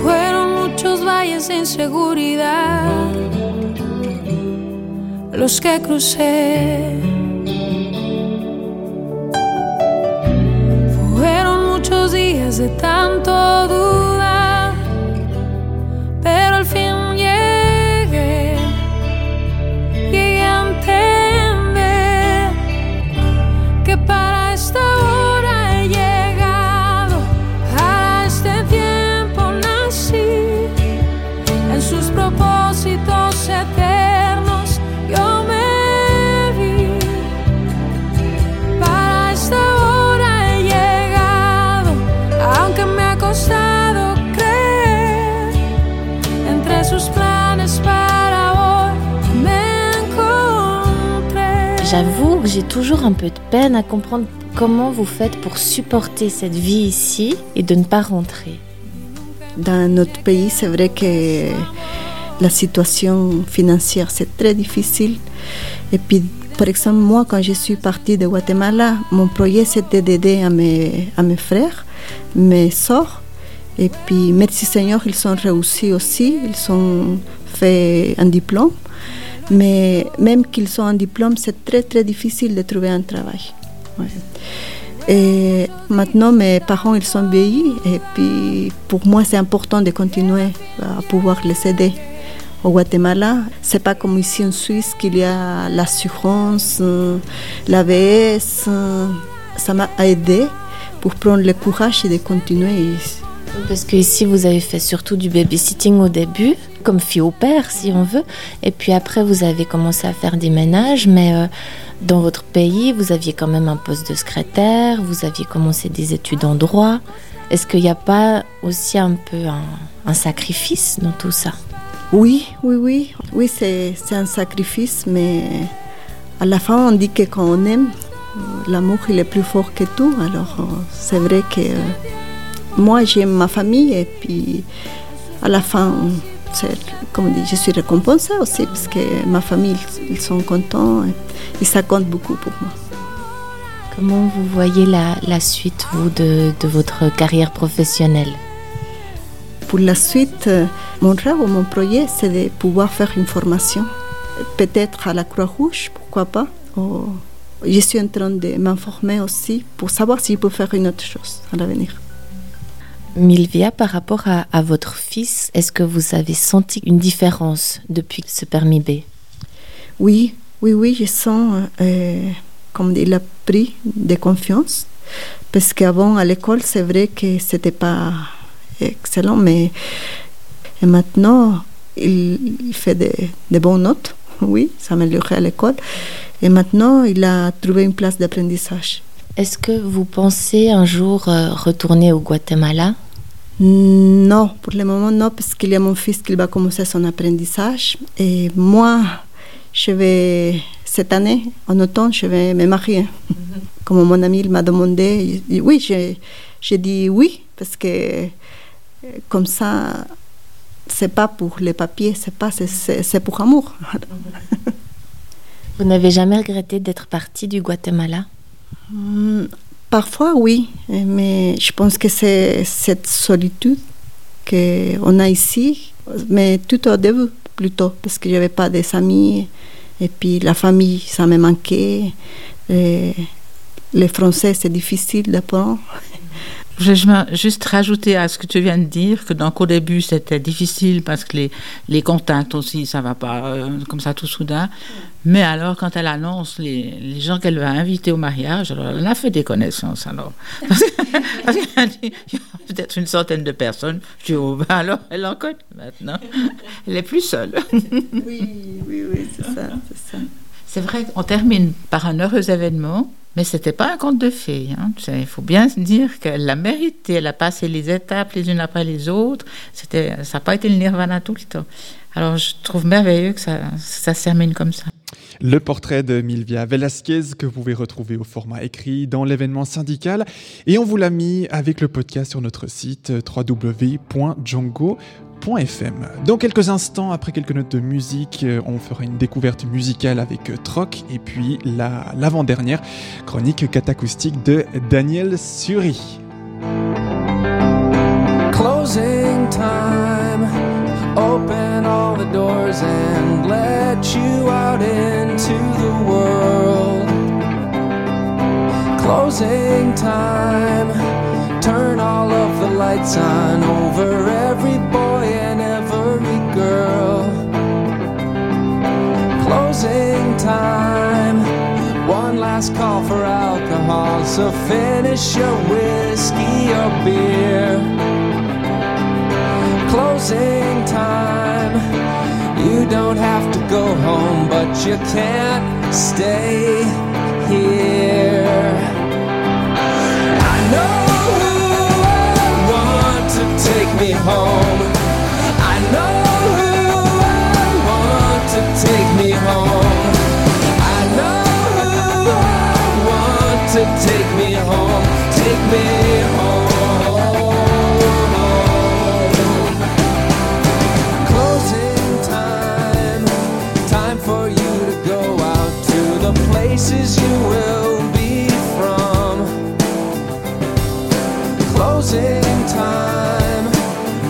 Fueron muchos valles de inseguridad los que crucé. Fueron muchos días de tanto dudar, pero al fin Que j'ai toujours un peu de peine à comprendre comment vous faites pour supporter cette vie ici et de ne pas rentrer. Dans notre pays, c'est vrai que la situation financière, c'est très difficile. Et puis, par exemple, moi, quand je suis partie de Guatemala, mon projet, c'était d'aider à mes, à mes frères, mes sœurs. Et puis, merci Seigneur, ils ont réussi aussi. Ils ont fait un diplôme. Mais même qu'ils ont un diplôme, c'est très, très difficile de trouver un travail. Et maintenant, mes parents, ils sont vieillis. Et puis, pour moi, c'est important de continuer à pouvoir les aider. Au Guatemala, c'est pas comme ici en Suisse qu'il y a l'assurance, euh, l'AVS. euh, Ça m'a aidé pour prendre le courage et de continuer. Parce que ici, vous avez fait surtout du babysitting au début, comme fille au père, si on veut. Et puis après, vous avez commencé à faire des ménages, mais euh, dans votre pays, vous aviez quand même un poste de secrétaire, vous aviez commencé des études en droit. Est-ce qu'il n'y a pas aussi un peu un, sacrifice dans tout ça? Oui, oui, oui. Oui, c'est un sacrifice, mais à la fin, on dit que quand on aime, l'amour, il est plus fort que tout. Alors, euh, c'est vrai que euh, moi, j'aime ma famille et puis à la fin, comme on dit, je suis récompensée aussi parce que ma famille, ils, sont contents et, ça compte beaucoup pour moi. Comment vous voyez la, la suite, vous, de, de votre carrière professionnelle? Pour la suite, euh, mon rêve ou mon projet, c'est de pouvoir faire une formation. Peut-être à la Croix-Rouge, pourquoi pas. Ou- je suis en train de m'informer aussi pour savoir si je peux faire une autre chose à l'avenir. Milvia, par rapport à, à votre fils, est-ce que vous avez senti une différence depuis ce permis B? Oui, oui, oui, je sens, euh, comme il a pris de confiance. Parce qu'avant, à l'école, c'est vrai que c'était pas excellent, mais et maintenant, il, il fait de, de bonnes notes. [LAUGHS] Oui, s'améliorer à l'école. Et maintenant, il a trouvé une place d'apprentissage. Est-ce que vous pensez un jour euh, retourner au Guatemala? Non, pour le moment, non, parce qu'il y a mon fils qui va commencer son apprentissage. Et moi, je vais, cette année, en automne, je vais me marier. Comme mon ami il m'a demandé, oui, j'ai dit oui, parce que euh, comme ça, c'est pas pour les papiers, c'est pas, c'est- pour amour. Vous n'avez jamais regretté d'être parti du Guatemala? Hmm, Parfois, oui, mais je pense que c'est cette solitude qu'on a ici, mais tout au début plutôt, parce que j'avais pas des amis, et puis la famille, ça me manquait. Et les Français, c'est difficile d'apprendre. Je vais ju- juste rajouter à ce que tu viens de dire que donc au début c'était difficile parce que les, les contacts aussi ça va pas euh, comme ça tout soudain. Mais alors quand elle annonce les, les gens qu'elle va inviter au mariage, alors elle a fait des connaissances alors. [LAUGHS] Parce parce qu'elle dit, il y a peut-être une centaine de personnes. Je dis oh, ben alors elle en connaît maintenant. Elle est plus seule. Oui, oui, oui, c'est ça, c'est ça. C'est vrai qu'on termine par un heureux événement, mais c'était pas un conte de fées. hein. Il faut bien se dire qu'elle l'a mérité. Elle a passé les étapes les unes après les autres. C'était, ça n'a pas été le nirvana tout le temps. Alors je trouve merveilleux que ça, ça se termine comme ça. Le portrait de Milvia Velasquez que vous pouvez retrouver au format écrit dans l'événement syndical. Et on vous l'a mis avec le podcast sur notre site euh, Dans quelques instants, après quelques notes de musique, euh, on fera une découverte musicale avec euh, Troc et puis la- l'avant-dernière chronique catacoustique de Daniel Suri. Closing time. Open all the doors and let you out into the world. Closing time. Turn all of the lights on over every boy Closing time. One last call for alcohol, so finish your whiskey or beer closing time. You don't have to go home, but you can't stay here. I know who I want to take me home. take me home, take me home. Closing time, time for you to go out to the places you will be from. Closing time,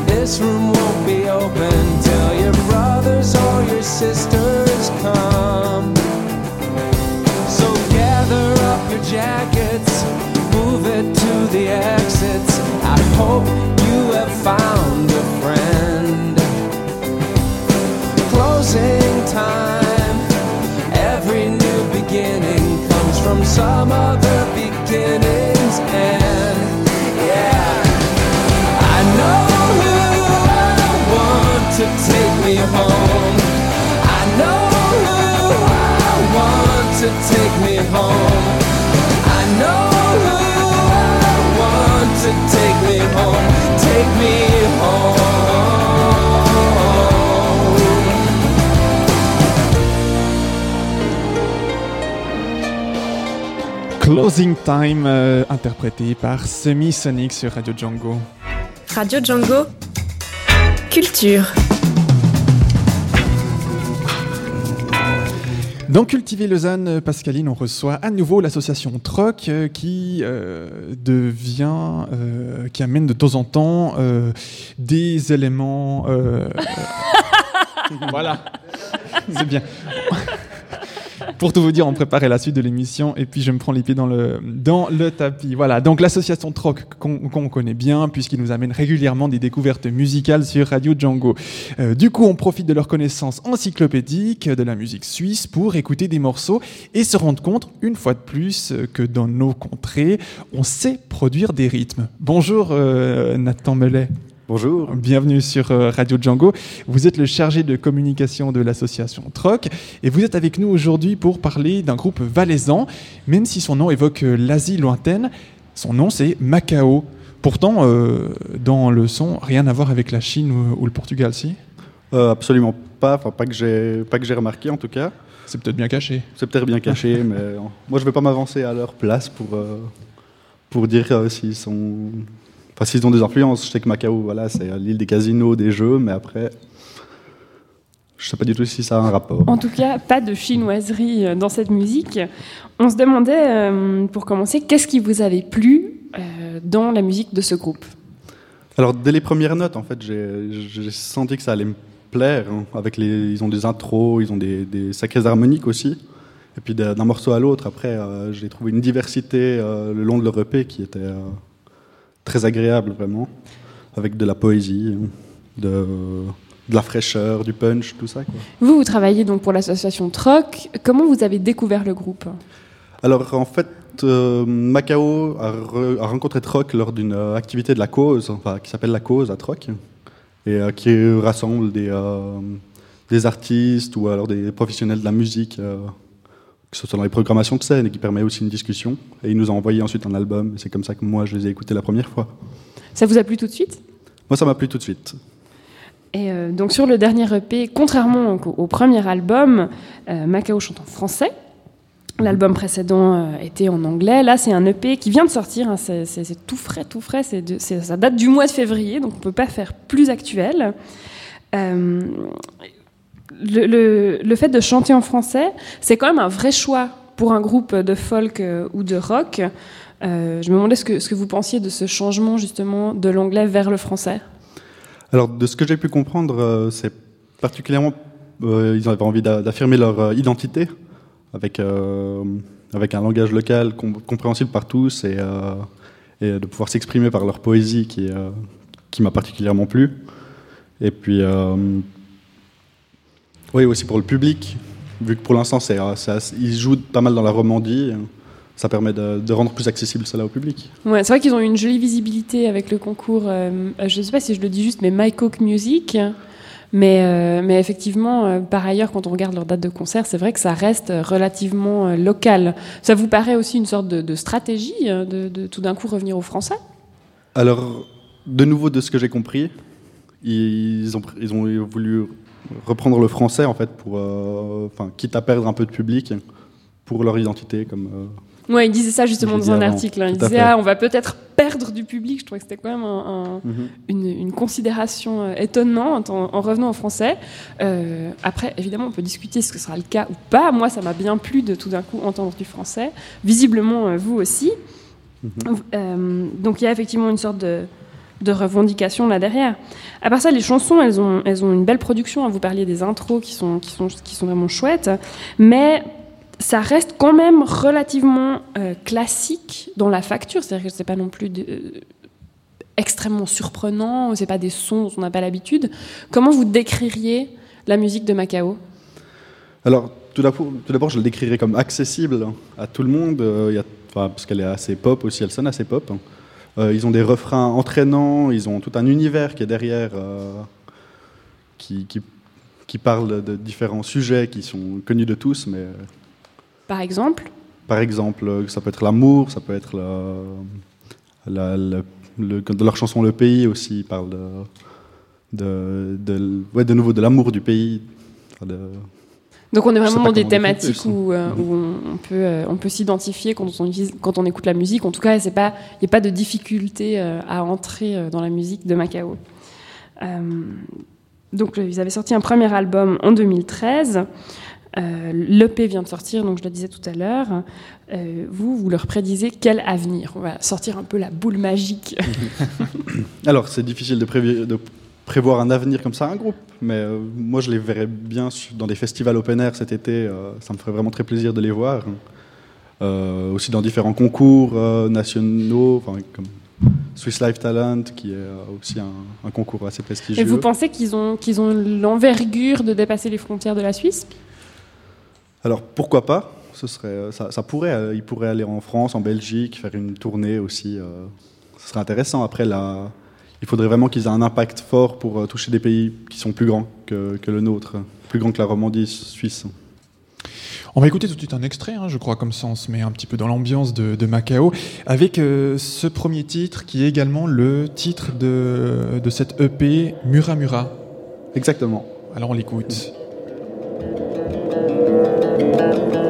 this room won't be open till your brothers or your sisters come your jackets, move it to the exits. I hope you have found a friend. Closing time. Every new beginning comes from some other beginning's end. Yeah. I know who I want to take me home. I know who I want to take me home. Closing Time, euh, interprété par Semi-Sonic sur Radio Django. Radio Django. Culture. Dans Cultiver Lausanne, Pascaline, on reçoit à nouveau l'association Troc euh, qui euh, devient, euh, qui amène de temps en temps euh, des éléments. euh, [LAUGHS] voilà, c'est bien. Pour tout vous dire, on préparait la suite de l'émission et puis je me prends les pieds dans le, dans le tapis. Voilà, donc l'association Troc qu'on connaît bien puisqu'ils nous amènent régulièrement des découvertes musicales sur Radio Django. Euh, du coup, on profite de leurs connaissances encyclopédiques de la musique suisse pour écouter des morceaux et se rendre compte, une fois de plus, que dans nos contrées, on sait produire des rythmes. Bonjour euh, Nathan Mellet. Bonjour. Bienvenue sur euh, Radio Django. Vous êtes le chargé de communication de l'association Troc et vous êtes avec nous aujourd'hui pour parler d'un groupe valaisan, même si son nom évoque euh, l'Asie lointaine. Son nom c'est Macao. Pourtant, euh, dans le son, rien à voir avec la Chine ou, ou le Portugal, si? Euh, absolument pas, enfin pas que j'ai pas que j'ai remarqué en tout cas. C'est peut-être bien caché. C'est peut-être bien caché, [LAUGHS] mais euh, moi je vais pas m'avancer à leur place pour pour dire s'ils sont, enfin s'ils ont des influences. Je sais que Macao, voilà, c'est l'île des casinos, des jeux, mais après, je sais pas du tout si ça a un rapport. En tout cas, pas de chinoiserie euh, dans cette musique. On se demandait, euh, pour commencer, qu'est-ce qui vous avait plu euh, dans la musique de ce groupe? Alors dès les premières notes, en fait, j'ai senti que ça allait me plaire. hein, avec les, ils ont des intros, ils ont des, des sacrées harmoniques aussi. Et puis d'un morceau à l'autre, après, euh, j'ai trouvé une diversité le long de leur EP qui était très agréable vraiment, avec de la poésie, de, de la fraîcheur, du punch, tout ça. Quoi. Vous, vous travaillez donc pour l'association Troc. Comment vous avez découvert le groupe? Alors en fait, euh, Macao a, re- a rencontré Troc lors d'une euh, activité de la cause, enfin, qui s'appelle la cause à Troc, et euh, qui rassemble des, des artistes ou alors des professionnels de la musique, que ce soit dans les programmations de scène, et qui permet aussi une discussion. Et il nous a envoyé ensuite un album, c'est comme ça que moi je les ai écoutés la première fois. Ça vous a plu tout de suite? Moi ça m'a plu tout de suite. Et euh, donc sur le dernier EP, contrairement au, au premier album, euh, Macao chante en français. L'album précédent euh, était en anglais. Là, c'est un EP qui vient de sortir. hein, c'est- tout frais, tout frais. de- ça date du mois de février, donc on peut pas faire plus actuel. Le, fait de chanter en français, c'est quand même un vrai choix pour un groupe de folk euh, ou de rock. Euh, je me demandais ce que, vous pensiez de ce changement justement de l'anglais vers le français. Alors, de ce que j'ai pu comprendre, euh, c'est particulièrement. ils avaient envie d'a- d'affirmer leur identité avec, avec un langage local com- compréhensible par tous et, et de pouvoir s'exprimer par leur poésie qui, qui m'a particulièrement plu. Et puis, oui, aussi pour le public, vu que pour l'instant, c'est, euh, ils jouent pas mal dans la romandie, ça permet de, de rendre plus accessible cela au public. Ouais, c'est vrai qu'ils ont eu une jolie visibilité avec le concours, euh, je ne sais pas si je le dis juste, mais My Coke Music. Mais, euh, mais effectivement, euh, par ailleurs, quand on regarde leur date de concert, c'est vrai que ça reste euh, relativement euh, local. Ça vous paraît aussi une sorte de, de stratégie euh, de, de tout d'un coup revenir au français? Alors, de nouveau, de ce que j'ai compris, ils ont, ils ont voulu reprendre le français, en fait, pour, euh, enfin, quitte à perdre un peu de public, pour leur identité. Comme, euh, Ouais, ils disaient ça justement dans un avant, article. hein. Disaient fait. ah, on va peut-être perdre du public. Je trouvais que c'était quand même un- un- Mhm. une, une considération euh, étonnante en, en revenant en français. Euh, après, évidemment, on peut discuter ce que sera le cas ou pas. Moi, ça m'a bien plu de tout d'un coup entendre du français. Visiblement, euh, vous aussi. Euh, donc il y a effectivement une sorte de, de revendication là derrière. À part ça, les chansons, elles ont, elles ont une belle production. hein. Vous parliez des intros qui sont, qui sont, qui sont vraiment chouettes, mais ça reste quand même relativement euh, classique dans la facture. C'est-à-dire que c'est pas non plus euh, extrêmement surprenant, c'est pas des sons dont on n'a pas l'habitude. Comment vous décririez la musique de Macao? Alors, tout d'abord, je le décrirais comme accessible à tout le monde, euh, y a- parce qu'elle est assez pop aussi, elle sonne assez pop. Euh, ils ont des refrains entraînants, ils ont tout un univers qui est derrière, euh, qui, qui, qui parle de différents sujets qui sont connus de tous, mais euh, Par exemple par exemple, ça peut être l'amour, ça peut être la, la- la- le- de leur chanson Le Pays aussi, ils parlent de, de, de- ouais, de nouveau de l'amour du pays. de- Donc on est vraiment dans des thématiques où, euh, où on, on peut, euh, on peut s'identifier quand on, vise- quand on écoute la musique. En tout cas, il n'y a pas de difficulté euh, à entrer euh, dans la musique de Macao. Euh, donc ils avaient sorti un premier album en 2013. Euh, L'EP vient de sortir, donc je le disais tout à l'heure. Euh, vous, vous leur prédisez quel avenir? On va sortir un peu la boule magique. [LAUGHS] Alors, c'est difficile de, prévi- de prévoir un avenir comme ça à un groupe, mais euh, moi je les verrais bien dans des festivals open air cet été, euh, ça me ferait vraiment très plaisir de les voir. Euh, aussi dans différents concours nationaux, comme Swiss Life Talent, qui est aussi un, un concours assez prestigieux. Et vous pensez qu'ils ont, qu'ils ont l'envergure de dépasser les frontières de la Suisse? Alors pourquoi pas? Ce serait, ça, ça pourrait, ils pourraient aller en France, en Belgique, faire une tournée aussi. ce serait intéressant. Après, là, il faudrait vraiment qu'ils aient un impact fort pour euh, toucher des pays qui sont plus grands que, que le nôtre, plus grands que la Romandie suisse. On va écouter tout de suite un extrait, hein, je crois, comme ça on se met un petit peu dans l'ambiance de, de Macao, avec euh, ce premier titre qui est également le titre de, de cette EP Muramura. Exactement. Alors on l'écoute. Tombe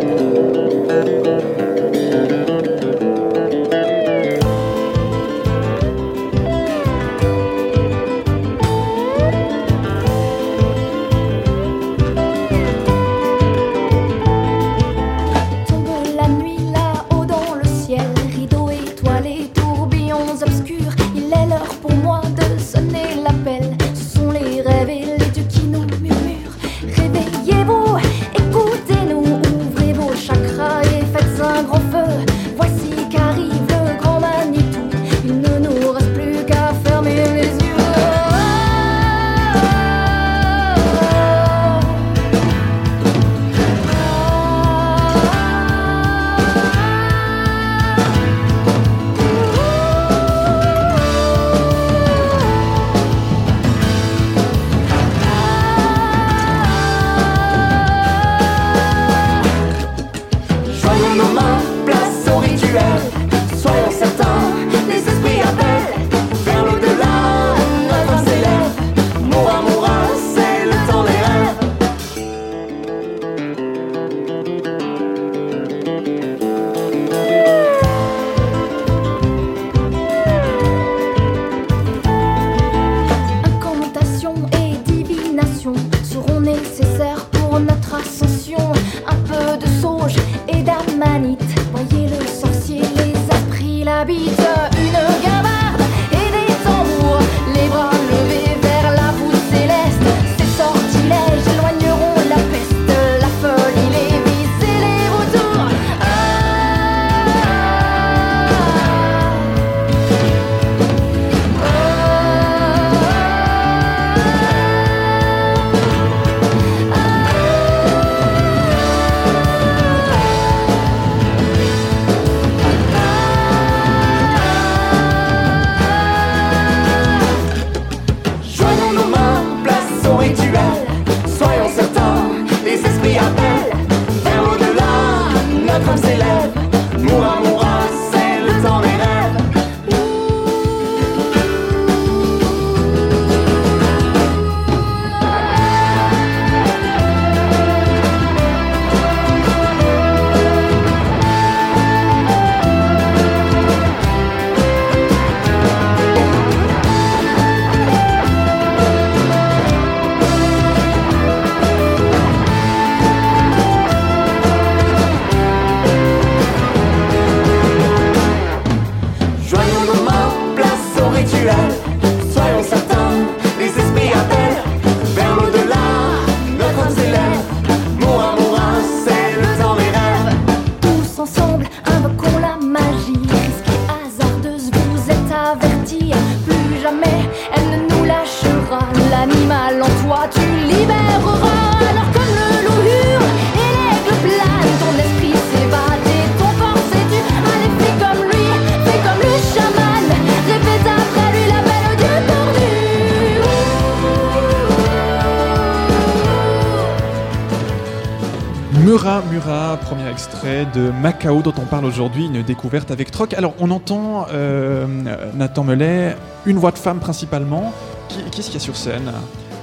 Macao dont on parle aujourd'hui, une découverte avec Troc. Alors on entend euh, Nathan Mellet, une voix de femme principalement. Qu'est-ce qu'il y a sur scène?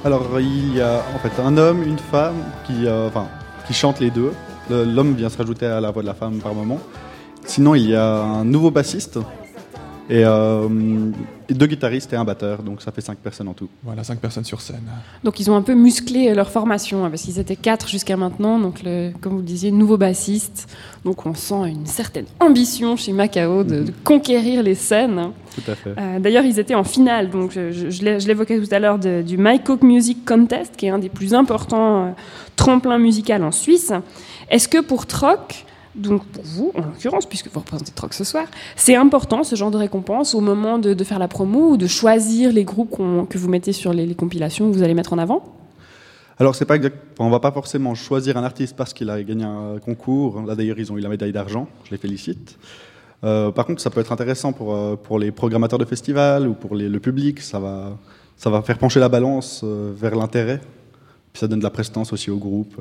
Alors il y a en fait un homme, une femme qui, euh, enfin, qui chantent les deux. L'homme vient se rajouter à la voix de la femme par moment. Sinon il y a un nouveau bassiste et, euh, deux guitaristes et un batteur, donc ça fait cinq personnes en tout. Voilà, cinq personnes sur scène. Donc ils ont un peu musclé leur formation, hein, parce qu'ils étaient quatre jusqu'à maintenant, donc le, comme vous le disiez, nouveau bassiste. Donc on sent une certaine ambition chez Macao de, de conquérir les scènes. Tout à fait. Euh, D'ailleurs, ils étaient en finale, donc je, l'évoquais tout à l'heure, du My Coke Music Contest, qui est un des plus importants euh, tremplins musicaux en Suisse. Est-ce que pour Troc, donc pour vous en l'occurrence, puisque vous représentez Troc ce soir, c'est important ce genre de récompense au moment de, faire la promo ou de choisir les groupes que vous mettez sur les, compilations que vous allez mettre en avant? Alors c'est pas exact, on va pas forcément choisir un artiste parce qu'il a gagné un concours. Là d'ailleurs ils ont eu la médaille d'argent, je les félicite. Euh, par contre ça peut être intéressant pour, euh, pour les programmateurs de festivals ou pour le public, ça va, ça va faire pencher la balance euh, vers l'intérêt. Puis ça donne de la prestance aussi au groupe.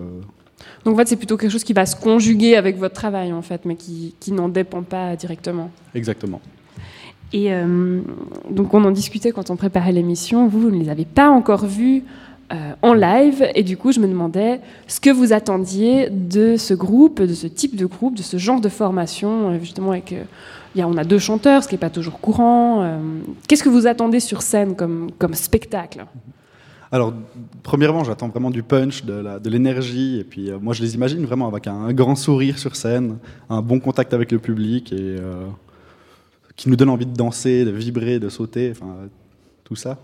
Donc en fait, c'est plutôt quelque chose qui va se conjuguer avec votre travail, en fait, mais qui, qui n'en dépend pas directement. Exactement. Et euh, donc on en discutait quand on préparait l'émission. Vous, vous ne les avez pas encore vus euh, en live, et du coup, je me demandais ce que vous attendiez de ce groupe, de ce type de groupe, de ce genre de formation, euh, justement avec. euh, il y a- on a deux chanteurs, ce qui n'est pas toujours courant. Qu'est-ce que vous attendez sur scène comme, comme spectacle? Alors, premièrement, j'attends vraiment du punch, de l'énergie. Et puis, euh, moi, je les imagine vraiment avec un, grand sourire sur scène, un bon contact avec le public et euh, qui nous donne envie de danser, de vibrer, de sauter, enfin, tout ça.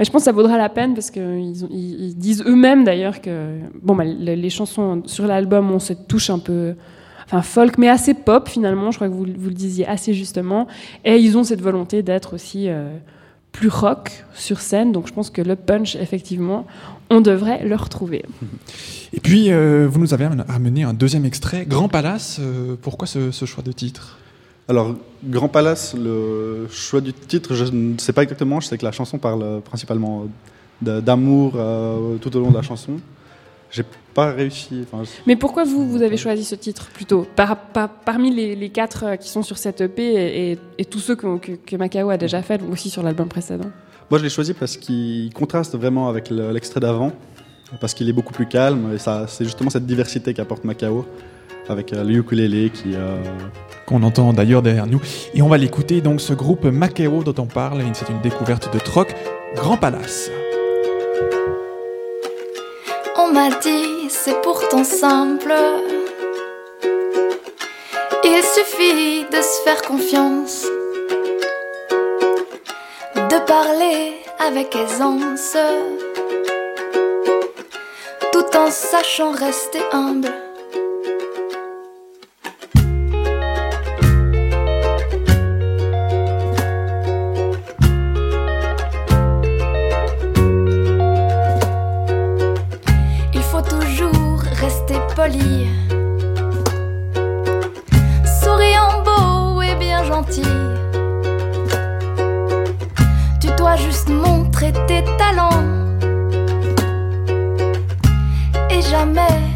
Je pense que ça vaudra la peine parce qu'ils disent eux-mêmes d'ailleurs que bon, bah, le- les chansons sur l'album ont cette touche un peu folk, mais assez pop finalement. Je crois que vous, vous le disiez assez justement. Et ils ont cette volonté d'être aussi euh, plus rock sur scène. Donc je pense que le punch, effectivement, on devrait le retrouver. Et puis, euh, vous nous avez amen- amené un deuxième extrait, Grand Palace. euh, pourquoi ce, ce choix de titre? Alors, Grand Palace, le choix du titre, je ne sais pas exactement. Je sais que la chanson parle principalement de- d'amour euh, tout au long de la chanson. J'ai pas réussi. enfin, Mais pourquoi vous, vous avez choisi ce titre plutôt par, par- Parmi les, les quatre euh, qui sont sur cette EP et, et- et tous ceux que, que, que Macao a déjà fait, aussi sur l'album précédent Moi, je l'ai choisi parce qu'il contraste vraiment avec le- l'extrait d'avant, parce qu'il est beaucoup plus calme, et ça, c'est justement cette diversité qu'apporte Macao, avec euh, le ukulélé qui... euh, Qu'on entend d'ailleurs derrière nous. Et on va l'écouter, donc ce groupe Macao dont on parle, c'est une découverte de Troc, Grand Palace. On m'a dit c'est pourtant simple. Il suffit de se faire confiance, de parler avec aisance, tout en sachant rester humble. Souriant, beau et bien gentil. Tu dois juste montrer tes talents et jamais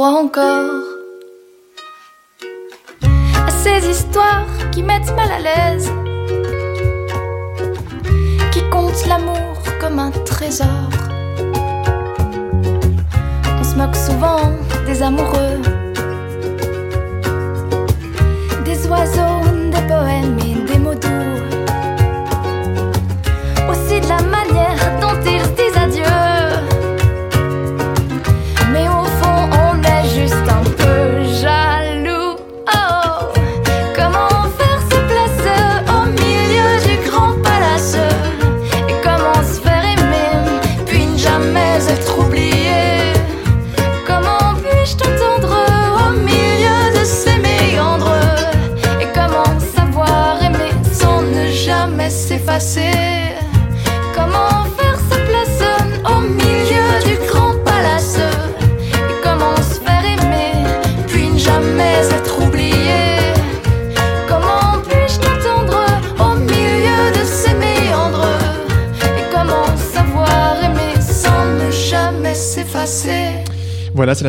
dis que j'y crois encore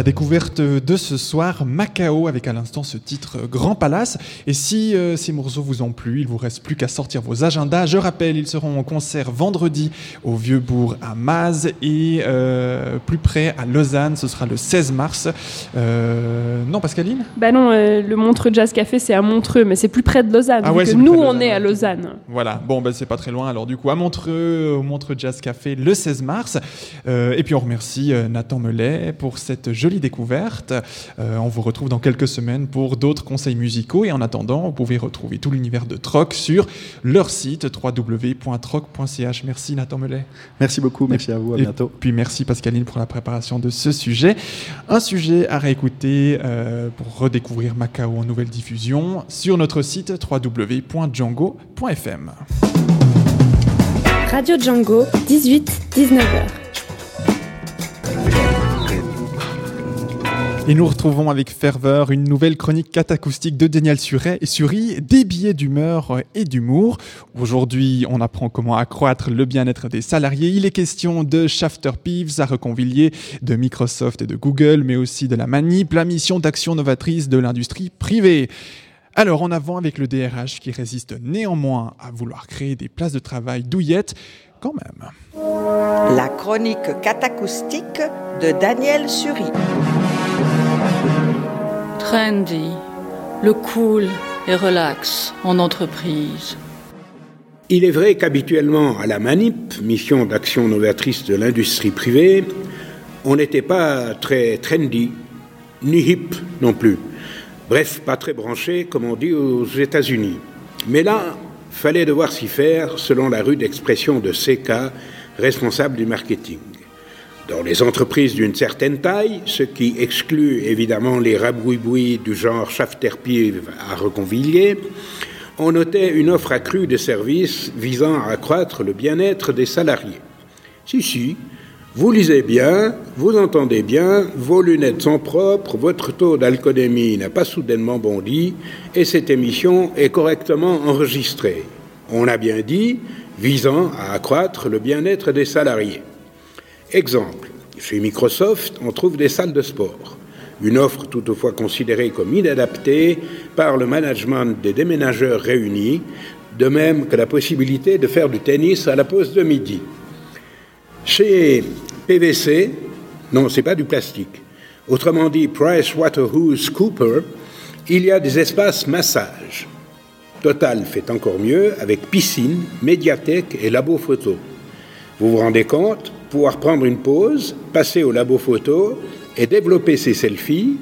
la découverte de ce soir, Macao, avec à l'instant ce titre euh, Grand Palace. Et si euh, ces morceaux vous ont plu, il vous reste plus qu'à sortir vos agendas. Je rappelle, ils seront en concert vendredi au Vieux-Bourg à Maz et euh, plus près à Lausanne, ce sera le 16 mars. Euh, non, Pascaline? Bah non, le Montreux Jazz Café, c'est à Montreux, mais c'est plus près de Lausanne. Ah ouais, que nous, on est à. Lausanne. Voilà, bon, ben, c'est pas très loin. Alors, du coup, à Montreux, au Montreux Jazz Café, le 16 mars. Et puis, on remercie Nathan Mellet pour cette jolie découverte. Euh, on vous retrouve dans quelques semaines pour d'autres conseils musicaux. Et en attendant, vous pouvez retrouver tout l'univers de Troc sur leur site www.troc.ch. Merci, Nathan Mellet. Merci beaucoup, merci à vous, à Et bientôt. puis, merci, Pascaline, pour la préparation de ce sujet. Un sujet à réécouter euh, pour redécouvrir Macao en nouvelle diffusion sur notre site www.django.fm. Radio Django, 18-19h. Et nous retrouvons avec ferveur une nouvelle chronique catacoustique de Daniel Suret et Suri, des billets d'humeur et d'humour. Aujourd'hui, on apprend comment accroître le bien-être des salariés. Il est question de Shafter Peeves à Reconvilliers, de Microsoft et de Google, mais aussi de la manip, la mission d'action novatrice de l'industrie privée. Alors en avant avec le DRH qui résiste néanmoins à vouloir créer des places de travail douillettes, quand même. La chronique catacoustique de Daniel Suri. Trendy, le cool et relax en entreprise. Il est vrai qu'habituellement, à la MANIP, mission d'action novatrice de l'industrie privée, on n'était pas très trendy, ni hip non plus. Bref, pas très branché, comme on dit aux États-Unis. Mais là, fallait devoir s'y faire selon la rude expression de CK, responsable du marketing. Dans les entreprises d'une certaine taille, ce qui exclut évidemment les rabouibouis du genre Schafterpiv à Reconvilliers, on notait une offre accrue de services visant à accroître le bien-être des salariés. Si, si, vous lisez bien, vous entendez bien, vos lunettes sont propres, votre taux d'alcoolémie n'a pas soudainement bondi et cette émission est correctement enregistrée. On a bien dit, visant à accroître le bien-être des salariés. Exemple, chez Microsoft, on trouve des salles de sport. Une offre toutefois considérée comme inadaptée par le management des déménageurs réunis, de même que la possibilité de faire du tennis à la pause de midi. Chez PVC, non, c'est pas du plastique. Autrement dit, PricewaterhouseCooper, il y a des espaces massage. Total fait encore mieux avec piscine, médiathèque et labo photo. Vous vous rendez compte Pouvoir prendre une pause, passer au labo photo et développer ses selfies,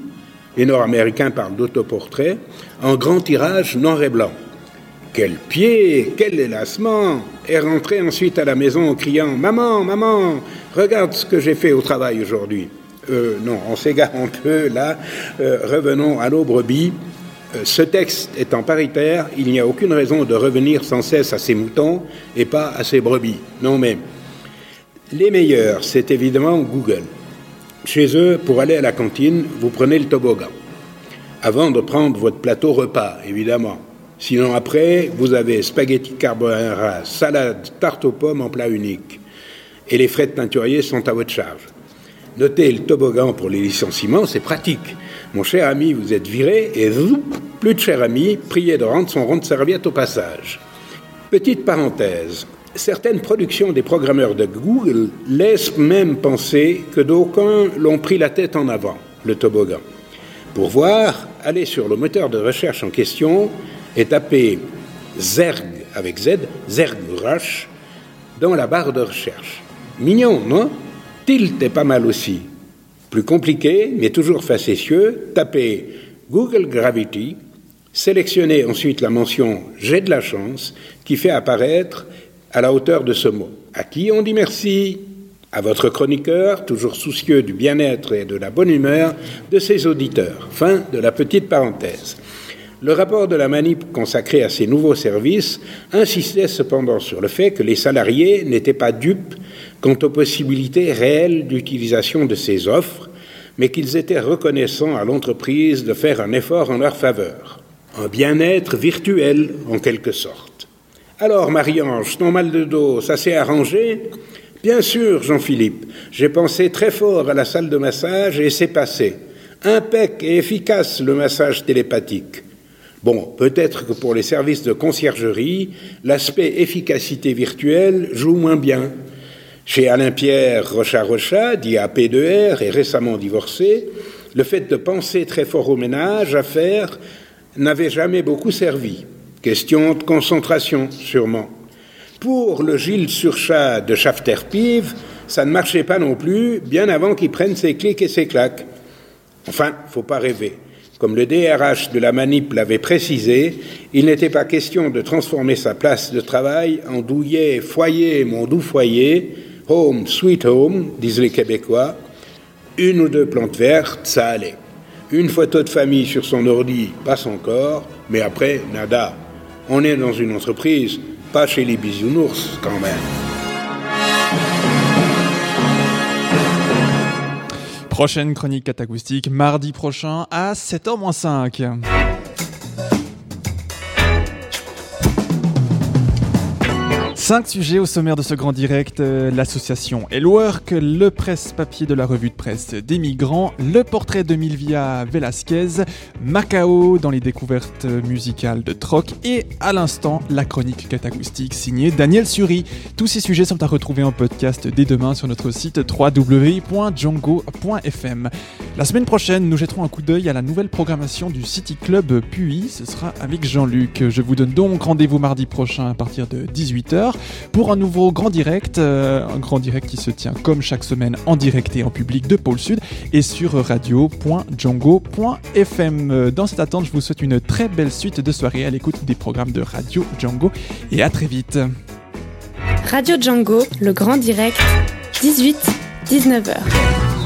les Nord-Américains parlent d'autoportrait, en grand tirage noir et blanc. Quel pied, quel élassement Et rentrer ensuite à la maison en criant Maman, maman, regarde ce que j'ai fait au travail aujourd'hui. Euh, non, on s'égare un peu là. Euh, revenons à nos brebis. Euh, ce texte étant paritaire, il n'y a aucune raison de revenir sans cesse à ces moutons et pas à ces brebis. Non, mais les meilleurs, c'est évidemment Google. Chez eux, pour aller à la cantine, vous prenez le toboggan. Avant de prendre votre plateau repas, évidemment. Sinon, après, vous avez spaghetti carbonara, salade, tarte aux pommes en plat unique. Et les frais de teinturier sont à votre charge. Notez le toboggan pour les licenciements, c'est pratique. Mon cher ami, vous êtes viré et zoup, plus de cher ami, priez de rendre son rond de serviette au passage. Petite parenthèse. Certaines productions des programmeurs de Google laissent même penser que d'aucuns l'ont pris la tête en avant, le toboggan. Pour voir, allez sur le moteur de recherche en question et tapez Zerg avec Z, Zerg Rush, dans la barre de recherche. Mignon, non? Tilt est pas mal aussi. Plus compliqué, mais toujours facétieux, tapez Google Gravity, sélectionnez ensuite la mention J'ai de la chance qui fait apparaître à la hauteur de ce mot. À qui on dit merci À votre chroniqueur, toujours soucieux du bien-être et de la bonne humeur de ses auditeurs. Fin de la petite parenthèse. Le rapport de la manip consacré à ces nouveaux services insistait cependant sur le fait que les salariés n'étaient pas dupes quant aux possibilités réelles d'utilisation de ces offres, mais qu'ils étaient reconnaissants à l'entreprise de faire un effort en leur faveur. Un bien-être virtuel, en quelque sorte. Alors, Marie-Ange, ton mal de dos, ça s'est arrangé? Bien sûr, Jean-Philippe. J'ai pensé très fort à la salle de massage et c'est passé. Impec et efficace le massage télépathique. Bon, peut-être que pour les services de conciergerie, l'aspect efficacité virtuelle joue moins bien. Chez Alain Pierre Rocha-Rocha, dit AP2R et récemment divorcé, le fait de penser très fort au ménage à faire n'avait jamais beaucoup servi. Question de concentration, sûrement. Pour le Gilles Surchat de Schafter-Pive, ça ne marchait pas non plus, bien avant qu'il prenne ses clics et ses claques. Enfin, faut pas rêver. Comme le DRH de la manip l'avait précisé, il n'était pas question de transformer sa place de travail en douillet foyer, mon doux foyer, home, sweet home, disent les Québécois. Une ou deux plantes vertes, ça allait. Une photo de famille sur son ordi passe encore, mais après, nada. On est dans une entreprise, pas chez les bisounours quand même. Prochaine chronique catacoustique, mardi prochain à 7h-5. Cinq sujets au sommaire de ce grand direct, euh, l'association Elwork, le presse-papier de la revue de presse des migrants, le portrait de Milvia Velasquez, Macao dans les découvertes musicales de Troc et à l'instant la chronique catacoustique signée Daniel Suri. Tous ces sujets sont à retrouver en podcast dès demain sur notre site www.django.fm. La semaine prochaine, nous jetterons un coup d'œil à la nouvelle programmation du City Club Puy. Ce sera avec Jean-Luc. Je vous donne donc rendez-vous mardi prochain à partir de 18h pour un nouveau grand direct. euh, un grand direct qui se tient comme chaque semaine en direct et en public de Pôle Sud et sur radio.django.fm. Dans cette attente, je vous souhaite une très belle suite de soirée à l'écoute des programmes de Radio Django et à très vite. Radio Django, le grand direct, 18-19h.